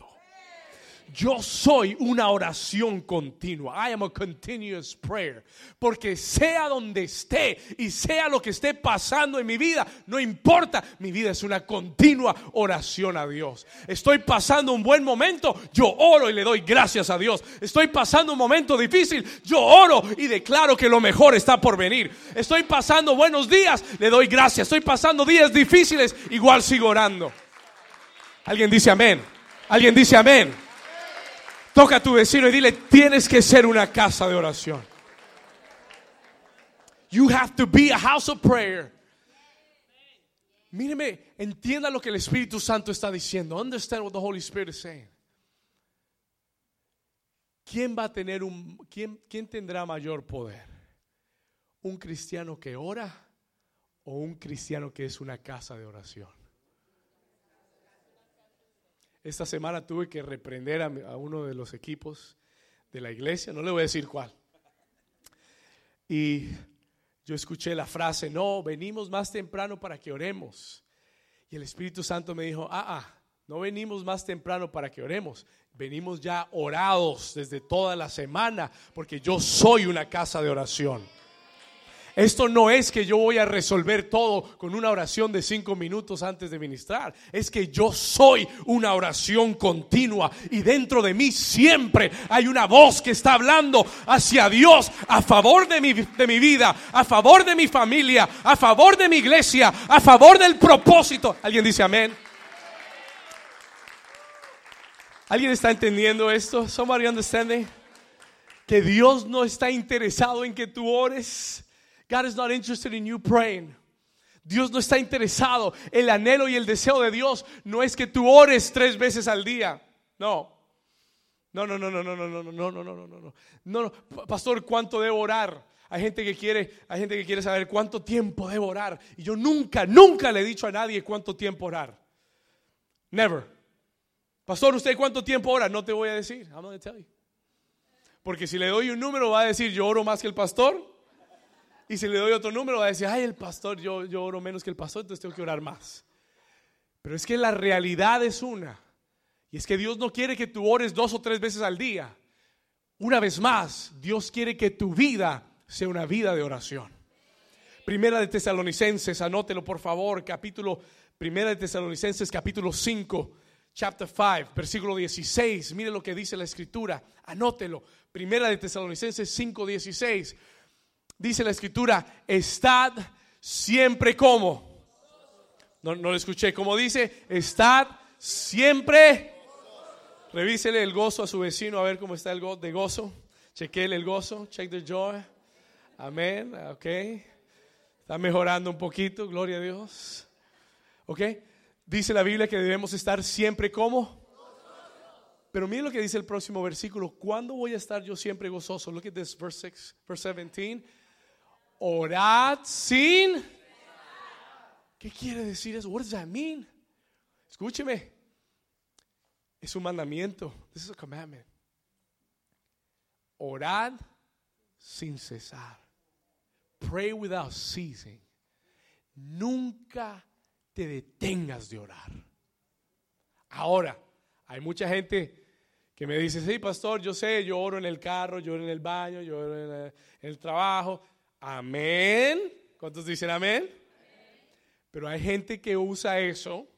Yo soy una oración continua. I am a continuous prayer. Porque sea donde esté y sea lo que esté pasando en mi vida, no importa, mi vida es una continua oración a Dios. Estoy pasando un buen momento, yo oro y le doy gracias a Dios. Estoy pasando un momento difícil, yo oro y declaro que lo mejor está por venir. Estoy pasando buenos días, le doy gracias. Estoy pasando días difíciles, igual sigo orando. Alguien dice amén. Alguien dice amén. Toca a tu vecino y dile, tienes que ser una casa de oración. You have to be a house of prayer. Míreme, entienda lo que el Espíritu Santo está diciendo. Understand what the Holy Spirit is saying. ¿Quién va a tener un quién, quién tendrá mayor poder? ¿Un cristiano que ora o un cristiano que es una casa de oración? Esta semana tuve que reprender a, uno de los equipos de la iglesia, no le voy a decir cuál. Y yo escuché la frase, no, venimos más temprano para que oremos. Y el Espíritu Santo me dijo, ah, ah, no venimos más temprano para que oremos, venimos ya orados desde toda la semana, porque yo soy una casa de oración. Esto no es que yo voy a resolver todo con una oración de cinco minutos antes de ministrar. Es que yo soy una oración continua y dentro de mí siempre hay una voz que está hablando hacia Dios a favor de mi, de mi vida, a favor de mi familia, a favor de mi iglesia, a favor del propósito. ¿Alguien dice amén? ¿Alguien está entendiendo esto? Somebody understanding? Que Dios no está interesado en que tú ores. God is not interested in you praying. Dios no está interesado. El anhelo y el deseo de Dios no es que tú ores tres veces al día. No. No, no, no, no, no, no, no, no, no, no, no, no, no. No, pastor, ¿cuánto debo orar? Hay gente que quiere, hay gente que quiere saber cuánto tiempo debo orar. Y yo nunca, nunca le he dicho a nadie cuánto tiempo orar. Never. Pastor, ¿usted cuánto tiempo ora? No te voy a decir. I'm not tell you. Porque si le doy un número va a decir yo oro más que el pastor. Y si le doy otro número, va a decir, ay, el pastor, yo, yo oro menos que el pastor, entonces tengo que orar más. Pero es que la realidad es una. Y es que Dios no quiere que tú ores dos o tres veces al día. Una vez más, Dios quiere que tu vida sea una vida de oración. Primera de Tesalonicenses, anótelo por favor, capítulo, Primera de Tesalonicenses, capítulo 5, chapter 5, versículo 16. Mire lo que dice la escritura, anótelo. Primera de Tesalonicenses 5, 16 dice la escritura, estad siempre como. No, no lo escuché. Como dice, estad siempre. Revísele el gozo a su vecino a ver cómo está el go de gozo. Chequele el gozo. Check the joy. Amén. Ok. Está mejorando un poquito. Gloria a Dios. Ok. Dice la Biblia que debemos estar siempre como. Pero mire lo que dice el próximo versículo. ¿Cuándo voy a estar yo siempre gozoso? Look at this, verse 6, verse 17 orad sin. ¿Qué quiere decir eso? What does that mean? Escúcheme. Es un mandamiento. This is a commandment. Orad sin cesar. Pray without ceasing. Nunca te detengas de orar. Ahora, hay mucha gente que me dice, sí, pastor, yo sé, yo oro en el carro, yo oro en el baño, yo oro en el trabajo. Amén. ¿Cuántos dicen amén? Pero hay gente que usa eso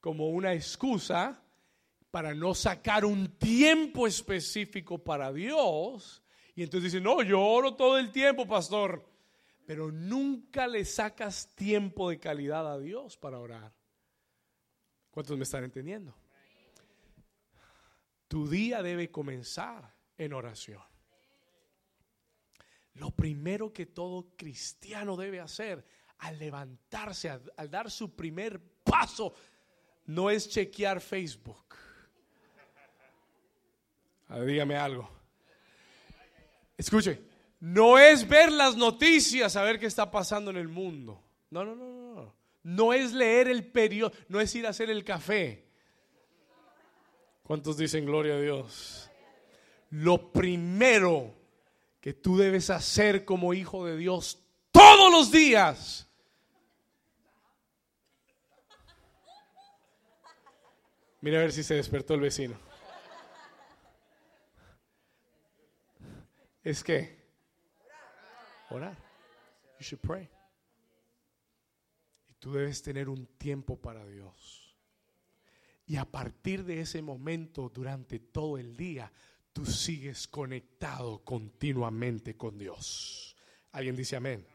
como una excusa para no sacar un tiempo específico para Dios. Y entonces dicen, no, yo oro todo el tiempo, pastor. Pero nunca le sacas tiempo de calidad a Dios para orar. ¿Cuántos me están entendiendo? Tu día debe comenzar en oración. Lo primero que todo cristiano debe hacer al levantarse, al, dar su primer paso, no es chequear Facebook. dígame algo. Escuche, no es ver las noticias, a ver qué está pasando en el mundo. No, no, no, no. No es leer el periódico, no es ir a hacer el café. ¿Cuántos dicen gloria a Dios? Lo primero que tú debes hacer como hijo de Dios todos los días. Mira a ver si se despertó el vecino. Es que orar. You should pray. Y tú debes tener un tiempo para Dios. Y a partir de ese momento, durante todo el día, tú sigues conectado continuamente con Dios. ¿Alguien dice amén?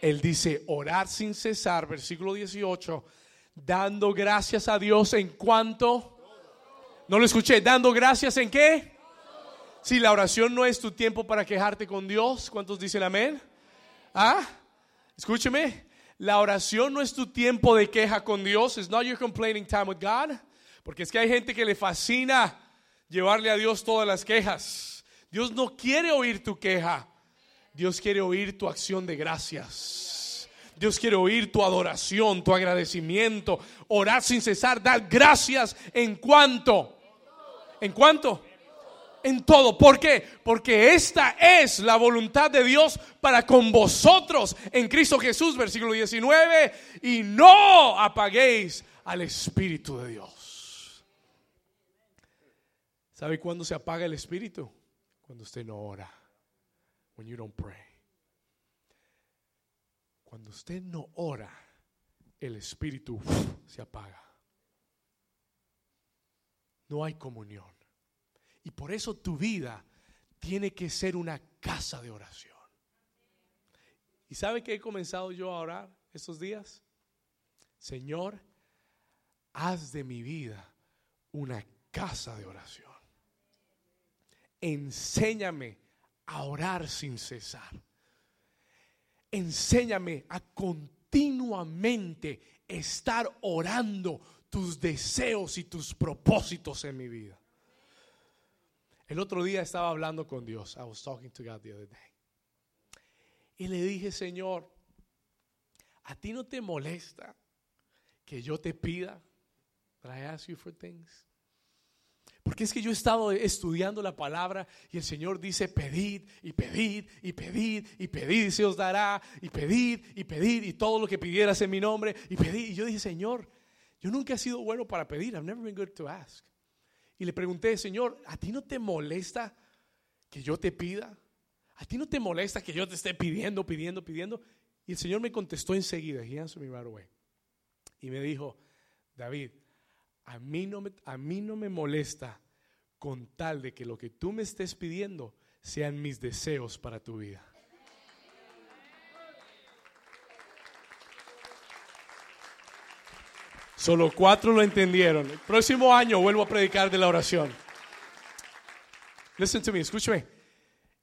Él dice, orar sin cesar, versículo 18, dando gracias a Dios en cuanto... No lo escuché, dando gracias en qué? Si la oración no es tu tiempo para quejarte con Dios, ¿cuántos dicen amén? ¿Ah? Escúcheme, la oración no es tu tiempo de queja con Dios, it's not your complaining time with God, porque es que hay gente que le fascina llevarle a Dios todas las quejas. Dios no quiere oír tu queja. Dios quiere oír tu acción de gracias. Dios quiere oír tu adoración, tu agradecimiento, orar sin cesar, dar gracias en cuanto. ¿En cuanto? En todo. ¿Por qué? Porque esta es la voluntad de Dios para con vosotros en Cristo Jesús, versículo 19, y no apaguéis al Espíritu de Dios. ¿Sabe cuándo se apaga el Espíritu? Cuando usted no ora. Cuando usted no ora, el espíritu se apaga. No hay comunión. Y por eso tu vida tiene que ser una casa de oración. ¿Y sabe que he comenzado yo a orar estos días? Señor, haz de mi vida una casa de oración. Enséñame a orar sin cesar. Enséñame a continuamente estar orando tus deseos y tus propósitos en mi vida. El otro día estaba hablando con Dios. I was talking to God the other day. Y le dije, Señor, ¿a ti no te molesta que yo te pida? That I ask you for things. Porque es que yo he estado estudiando la palabra y el Señor dice, pedid y pedid y pedid y pedid y se os dará y pedid y pedid y todo lo que pidieras en mi nombre y pedid. Y yo dije, Señor, yo nunca he sido bueno para pedir. I've never been good to ask. Y le pregunté, Señor, ¿a ti no te molesta que yo te pida? ¿A ti no te molesta que yo te esté pidiendo, pidiendo, pidiendo? Y el Señor me contestó enseguida. He answered me right away. Y me dijo, David, a mí no me, a mí no me molesta con tal de que lo que tú me estés pidiendo sean mis deseos para tu vida. Solo cuatro lo entendieron. El próximo año vuelvo a predicar de la oración. Listen to me, escúchame.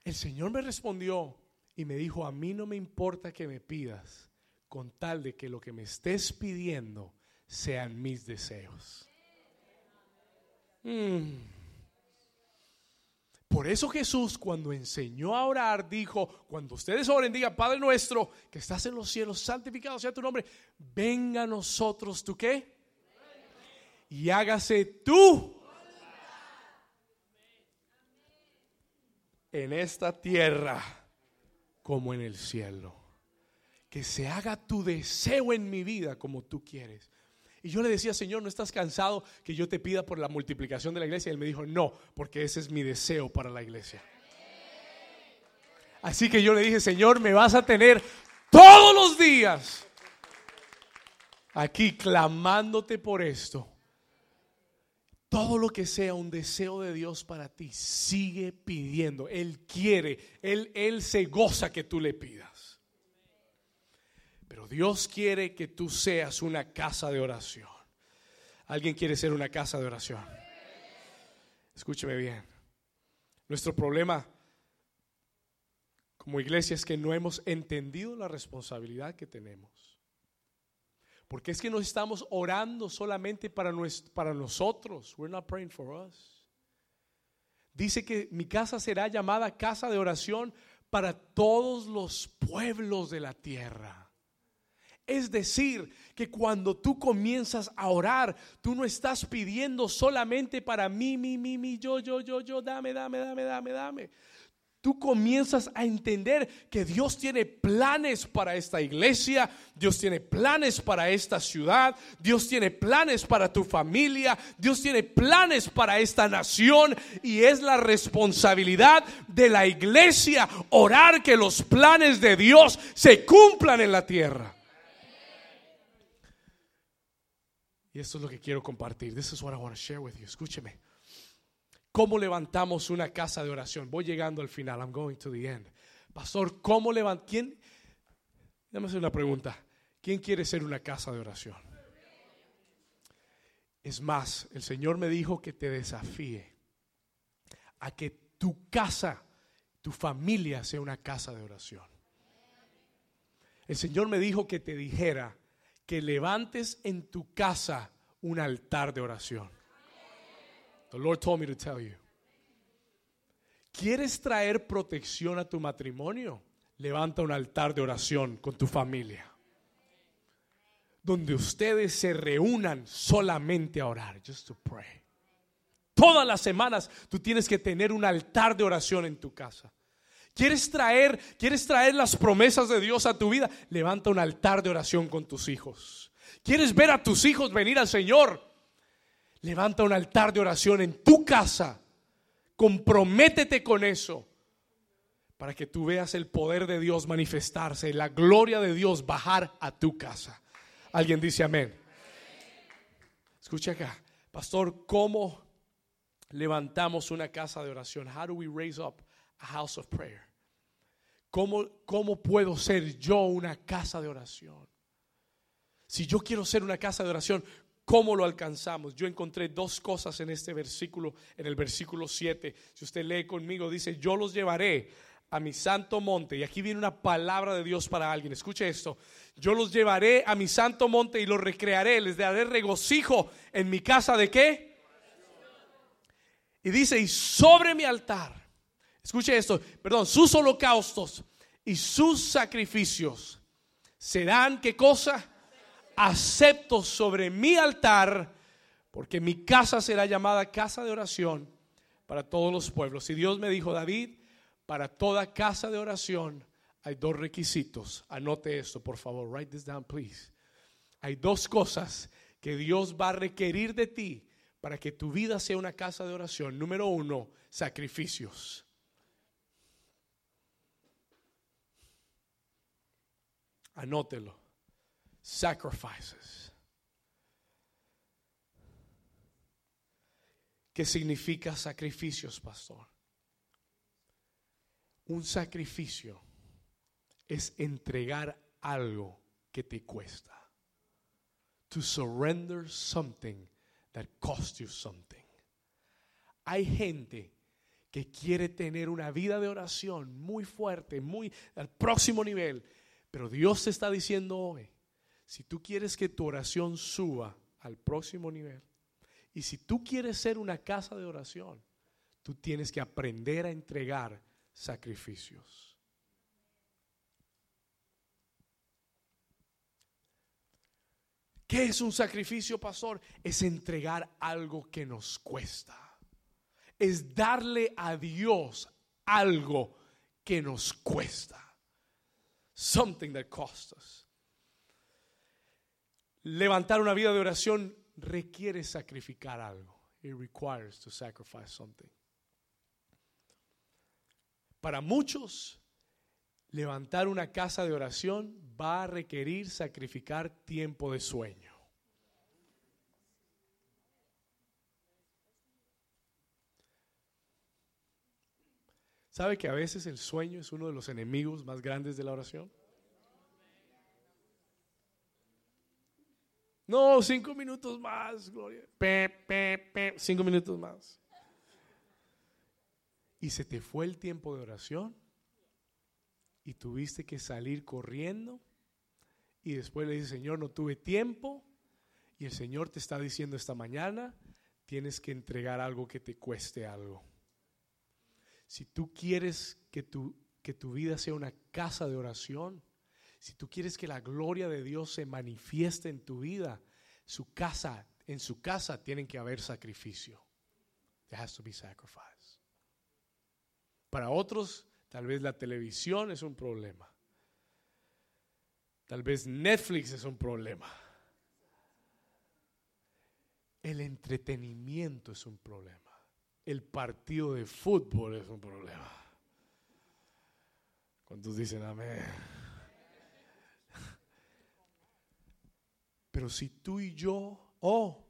El Señor me respondió y me dijo, a mí no me importa que me pidas con tal de que lo que me estés pidiendo sean mis deseos. Mm. Por eso Jesús cuando enseñó a orar dijo, cuando ustedes oren, diga, Padre nuestro, que estás en los cielos, santificado sea tu nombre, venga a nosotros tu qué? Y hágase tú en esta tierra como en el cielo. Que se haga tu deseo en mi vida como tú quieres. Y yo le decía, Señor, ¿no estás cansado que yo te pida por la multiplicación de la iglesia? Y él me dijo, no, porque ese es mi deseo para la iglesia. Así que yo le dije, Señor, me vas a tener todos los días aquí clamándote por esto. Todo lo que sea un deseo de Dios para ti, sigue pidiendo. Él quiere, Él, Él se goza que tú le pidas. Pero Dios quiere que tú seas una casa de oración. ¿Alguien quiere ser una casa de oración? Escúcheme bien. Nuestro problema como iglesia es que no hemos entendido la responsabilidad que tenemos. Porque es que no estamos orando solamente para, para nosotros. We're not praying for us. Dice que mi casa será llamada casa de oración para todos los pueblos de la tierra. Es decir, que cuando tú comienzas a orar, tú no estás pidiendo solamente para mí, mí, mí, mí, yo, yo, yo, yo, dame, dame, dame, dame, dame. tú comienzas a entender que Dios tiene planes para esta iglesia, Dios tiene planes para esta ciudad, Dios tiene planes para tu familia, Dios tiene planes para esta nación y es la responsabilidad de la iglesia orar que los planes de Dios se cumplan en la tierra. Y esto es lo que quiero compartir. This is what I want to share with you. Escúcheme. ¿Cómo levantamos una casa de oración? Voy llegando al final. I'm going to the end. Pastor, ¿cómo levantamos? ¿Quién? Déjame hacer una pregunta. ¿Quién quiere ser una casa de oración? Es más, el Señor me dijo que te desafíe a que tu casa, tu familia sea una casa de oración. El Señor me dijo que te dijera que levantes en tu casa un altar de oración. The Lord told me to tell you. ¿Quieres traer protección a tu matrimonio? Levanta un altar de oración con tu familia. Donde ustedes se reúnan solamente a orar, just to pray. Todas las semanas tú tienes que tener un altar de oración en tu casa. ¿Quieres traer, quieres traer las promesas de Dios a tu vida? Levanta un altar de oración con tus hijos. ¿Quieres ver a tus hijos venir al Señor? Levanta un altar de oración en tu casa. Comprométete con eso para que tú veas el poder de Dios manifestarse, la gloria de Dios bajar a tu casa. Alguien dice amén. Escucha acá, pastor, ¿cómo levantamos una casa de oración? How do we raise up a house of prayer? ¿Cómo, cómo puedo ser yo una casa de oración? Si yo quiero ser una casa de oración, ¿Cómo lo alcanzamos? Yo encontré dos cosas en este versículo, en el versículo 7. Si usted lee conmigo, dice, yo los llevaré a mi santo monte. Y aquí viene una palabra de Dios para alguien. Escuche esto. Yo los llevaré a mi santo monte y los recrearé. Les daré regocijo en mi casa de qué? Y dice, y sobre mi altar. Escuche esto. Perdón, sus holocaustos y sus sacrificios serán qué cosa? acepto sobre mi altar, porque mi casa será llamada casa de oración para todos los pueblos. Y Dios me dijo, David, para toda casa de oración hay dos requisitos. Anote esto, por favor. Write this down, please. Hay dos cosas que Dios va a requerir de ti para que tu vida sea una casa de oración. Número uno, sacrificios. Anótelo sacrifices. ¿Qué significa sacrificios, pastor? Un sacrificio es entregar algo que te cuesta. To surrender something that cost you something. Hay gente que quiere tener una vida de oración muy fuerte, muy al próximo nivel, pero Dios te está diciendo hoy, si tú quieres que tu oración suba al próximo nivel, y si tú quieres ser una casa de oración, tú tienes que aprender a entregar sacrificios. ¿Qué es un sacrificio, pastor? Es entregar algo que nos cuesta. Es darle a Dios algo que nos cuesta. Something that costs us levantar una vida de oración requiere sacrificar algo. It requires to sacrifice something. Para muchos, levantar una casa de oración va a requerir sacrificar tiempo de sueño. ¿Sabe que a veces el sueño es uno de los enemigos más grandes de la oración? No, cinco minutos más, Gloria. cinco minutos más. Y se te fue el tiempo de oración y tuviste que salir corriendo y después le dices, Señor, no tuve tiempo y el Señor te está diciendo esta mañana, tienes que entregar algo que te cueste algo. Si tú quieres que tu, que tu vida sea una casa de oración, si tú quieres que la gloria de Dios se manifieste en tu vida, su casa, en su casa tienen que haber sacrificio. There has to be sacrifice. Para otros, tal vez la televisión es un problema. Tal vez Netflix es un problema. El entretenimiento es un problema. El partido de fútbol es un problema. ¿Cuántos dicen amén? Pero si tú y yo, oh,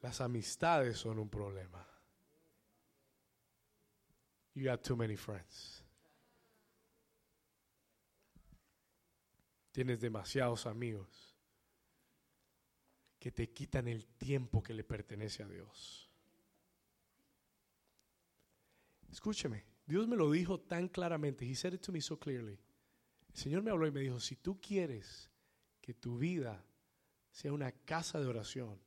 las amistades son un problema. You got too many friends. Tienes demasiados amigos que te quitan el tiempo que le pertenece a Dios. Escúcheme, Dios me lo dijo tan claramente. He said it to me so clearly. El Señor me habló y me dijo, si tú quieres que tu vida sea una casa de oración,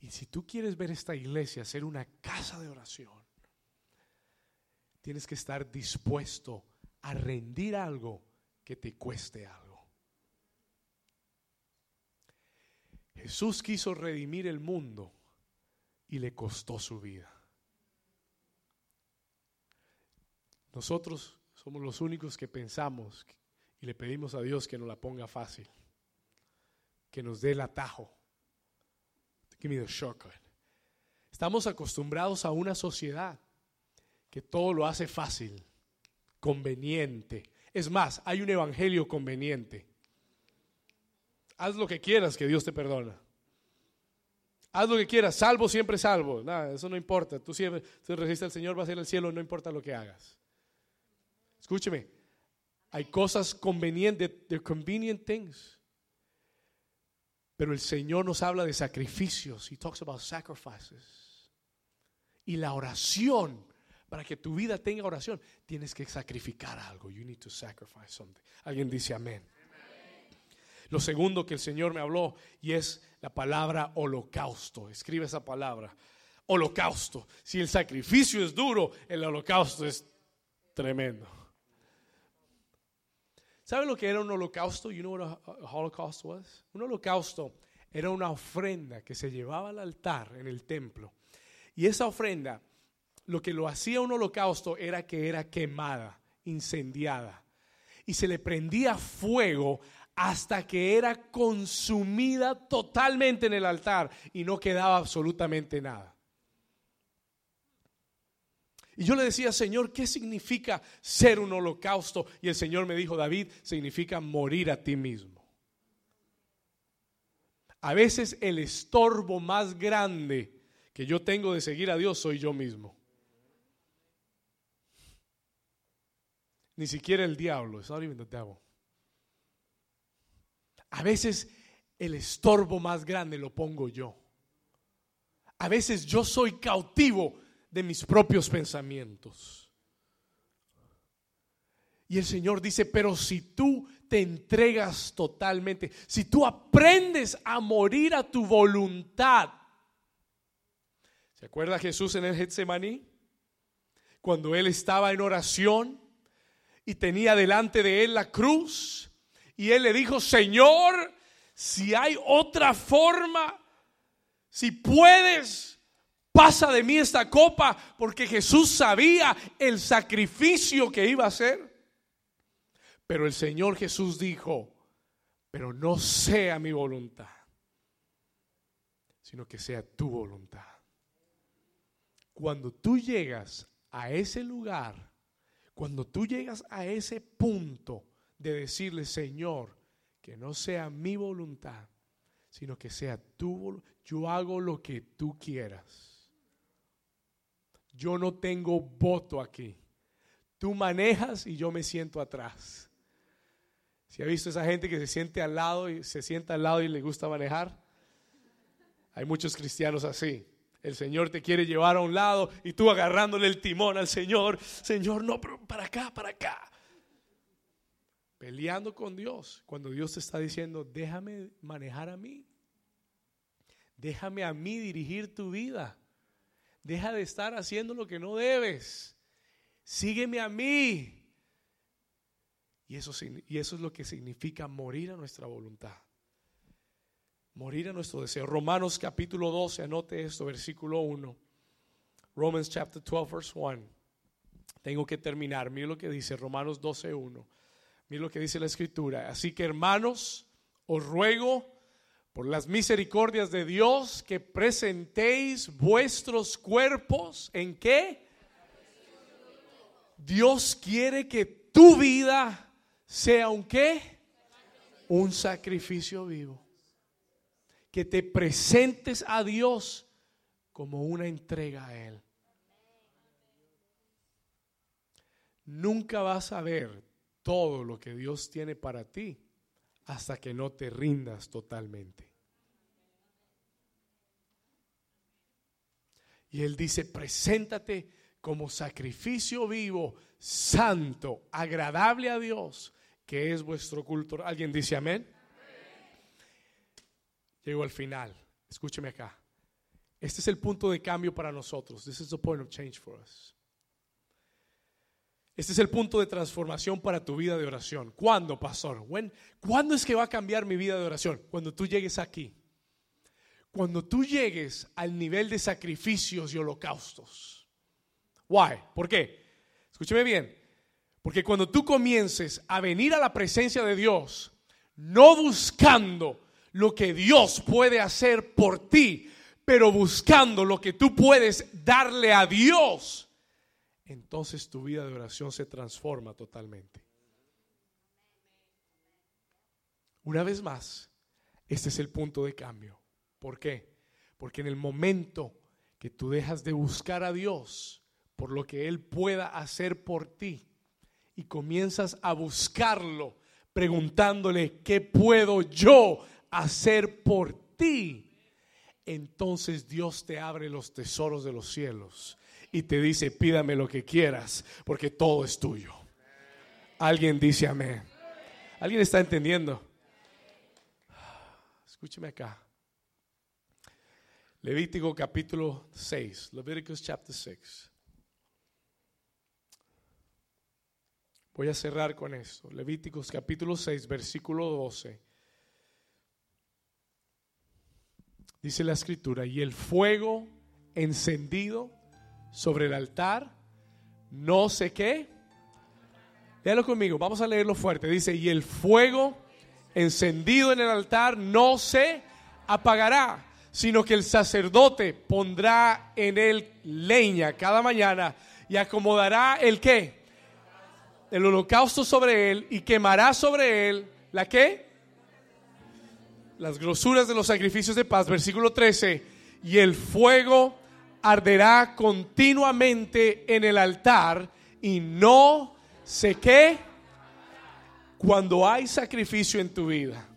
y si tú quieres ver esta iglesia ser una casa de oración, tienes que estar dispuesto a rendir algo que te cueste algo. Jesús quiso redimir el mundo y le costó su vida. Nosotros somos los únicos que pensamos y le pedimos a Dios que nos la ponga fácil, que nos dé el atajo. Give me the. Estamos acostumbrados a una sociedad que todo lo hace fácil, conveniente. Es más, hay un evangelio conveniente. Haz lo que quieras, que Dios te perdona. Haz lo que quieras, salvo siempre salvo. Nada, eso no importa. Tú siempre, tú resistes al Señor, vas a ir al cielo, no importa lo que hagas. Escúcheme, hay cosas convenientes, convenient things. Pero el Señor nos habla de sacrificios. He talks about sacrifices. Y la oración para que tu vida tenga oración, tienes que sacrificar algo. You need to sacrifice something. Alguien dice amén. Lo segundo que el Señor me habló y es la palabra holocausto. Escribe esa palabra. Holocausto. Si el sacrificio es duro, el holocausto es tremendo. ¿Sabe lo que era un holocausto? You know what a holocaust was? Un holocausto era una ofrenda que se llevaba al altar en el templo. Y esa ofrenda lo que lo hacía un holocausto era que era quemada, incendiada. Y se le prendía fuego hasta que era consumida totalmente en el altar y no quedaba absolutamente nada. Y yo le decía, Señor, ¿qué significa ser un holocausto? Y el Señor me dijo, David, significa morir a ti mismo. A veces el estorbo más grande que yo tengo de seguir a Dios soy yo mismo. Ni siquiera el diablo. It's not even the devil. A veces el estorbo más grande lo pongo yo. A veces yo soy cautivo de mis propios pensamientos. Y el Señor dice, pero si tú te entregas totalmente, si tú aprendes a morir a tu voluntad. ¿Se acuerda Jesús en el Getsemaní? Cuando él estaba en oración y tenía delante de él la cruz. Y él le dijo, Señor, si hay otra forma, si puedes, pasa de mí esta copa, porque Jesús sabía el sacrificio que iba a hacer. Pero el Señor Jesús dijo, pero no sea mi voluntad, sino que sea tu voluntad. Cuando tú llegas a ese lugar, cuando tú llegas a ese punto de decirle, Señor, que no sea mi voluntad, sino que sea tu voluntad, yo hago lo que tú quieras. Yo no tengo voto aquí. Tú manejas y yo me siento atrás. Si ha visto esa gente que se siente al lado y se sienta al lado y le gusta manejar? Hay muchos cristianos así. El Señor te quiere llevar a un lado y tú agarrándole el timón al Señor. Señor, no, pero para acá, para acá. Peleando con Dios. Cuando Dios te está diciendo, déjame manejar a mí. Déjame a mí dirigir tu vida. Deja de estar haciendo lo que no debes. Sígueme a mí. Y eso, y eso es lo que significa morir a nuestra voluntad morir a nuestro deseo. Romanos capítulo 12, anote esto, versículo 1. Romans chapter 12, verse 1. Tengo que terminar. Mira lo que dice Romanos 12.1. Mira lo que dice la escritura. Así que hermanos, os ruego por las misericordias de Dios que presentéis vuestros cuerpos en qué? Dios quiere que tu vida sea un? Un sacrificio vivo. Que te presentes a Dios como una entrega a Él. Nunca vas a ver todo lo que Dios tiene para ti hasta que no te rindas totalmente. Y Él dice, preséntate como sacrificio vivo, santo, agradable a Dios, que es vuestro culto. ¿Alguien dice amén? Llego al final. Escúcheme acá. Este es el punto de cambio para nosotros. This is the point of change for us. Este es el punto de transformación para tu vida de oración. ¿Cuándo, pastor? ¿Cuándo es que va a cambiar mi vida de oración? Cuando tú llegues aquí. Cuando tú llegues al nivel de sacrificios y holocaustos. Why? ¿Por qué? Escúcheme bien. Porque cuando tú comiences a venir a la presencia de Dios, no buscando lo que Dios puede hacer por ti, pero buscando lo que tú puedes darle a Dios, entonces tu vida de oración se transforma totalmente. Una vez más, este es el punto de cambio. ¿Por qué? Porque en el momento que tú dejas de buscar a Dios por lo que Él pueda hacer por ti y comienzas a buscarlo preguntándole, ¿qué puedo yo hacer por ti? Entonces Dios te abre los tesoros de los cielos y te dice, pídame lo que quieras, porque todo es tuyo. Alguien dice amén. ¿Alguien está entendiendo? Escúcheme acá. Levítico capítulo 6. Leviticus chapter 6. Voy a cerrar con esto. Levíticos capítulo 6, versículo 12. Dice la escritura, y el fuego encendido sobre el altar, no sé qué. Léalo conmigo, vamos a leerlo fuerte. Dice, y el fuego encendido en el altar no se apagará, sino que el sacerdote pondrá en él leña cada mañana y acomodará el qué? El holocausto sobre él y quemará sobre él la qué? Las grosuras de los sacrificios de paz, versículo 13, y el fuego arderá continuamente en el altar y no sé qué. Cuando hay sacrificio en tu vida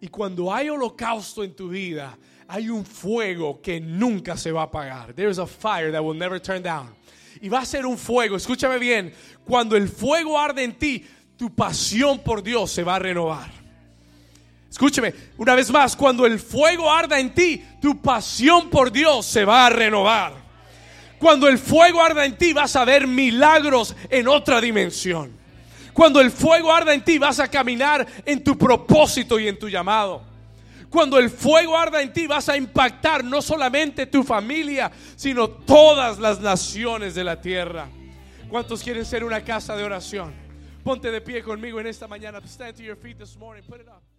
y cuando hay holocausto en tu vida, hay un fuego que nunca se va a apagar. There is a fire that will never turn down. Y va a ser un fuego, escúchame bien, cuando el fuego arde en ti, tu pasión por Dios se va a renovar. Escúcheme, una vez más, cuando el fuego arda en ti, tu pasión por Dios se va a renovar. Cuando el fuego arda en ti, vas a ver milagros en otra dimensión. Cuando el fuego arda en ti, vas a caminar en tu propósito y en tu llamado. Cuando el fuego arda en ti, vas a impactar no solamente tu familia, sino todas las naciones de la tierra. ¿Cuántos quieren ser una casa de oración? Ponte de pie conmigo en esta mañana. Stand to your feet this morning. Put it up.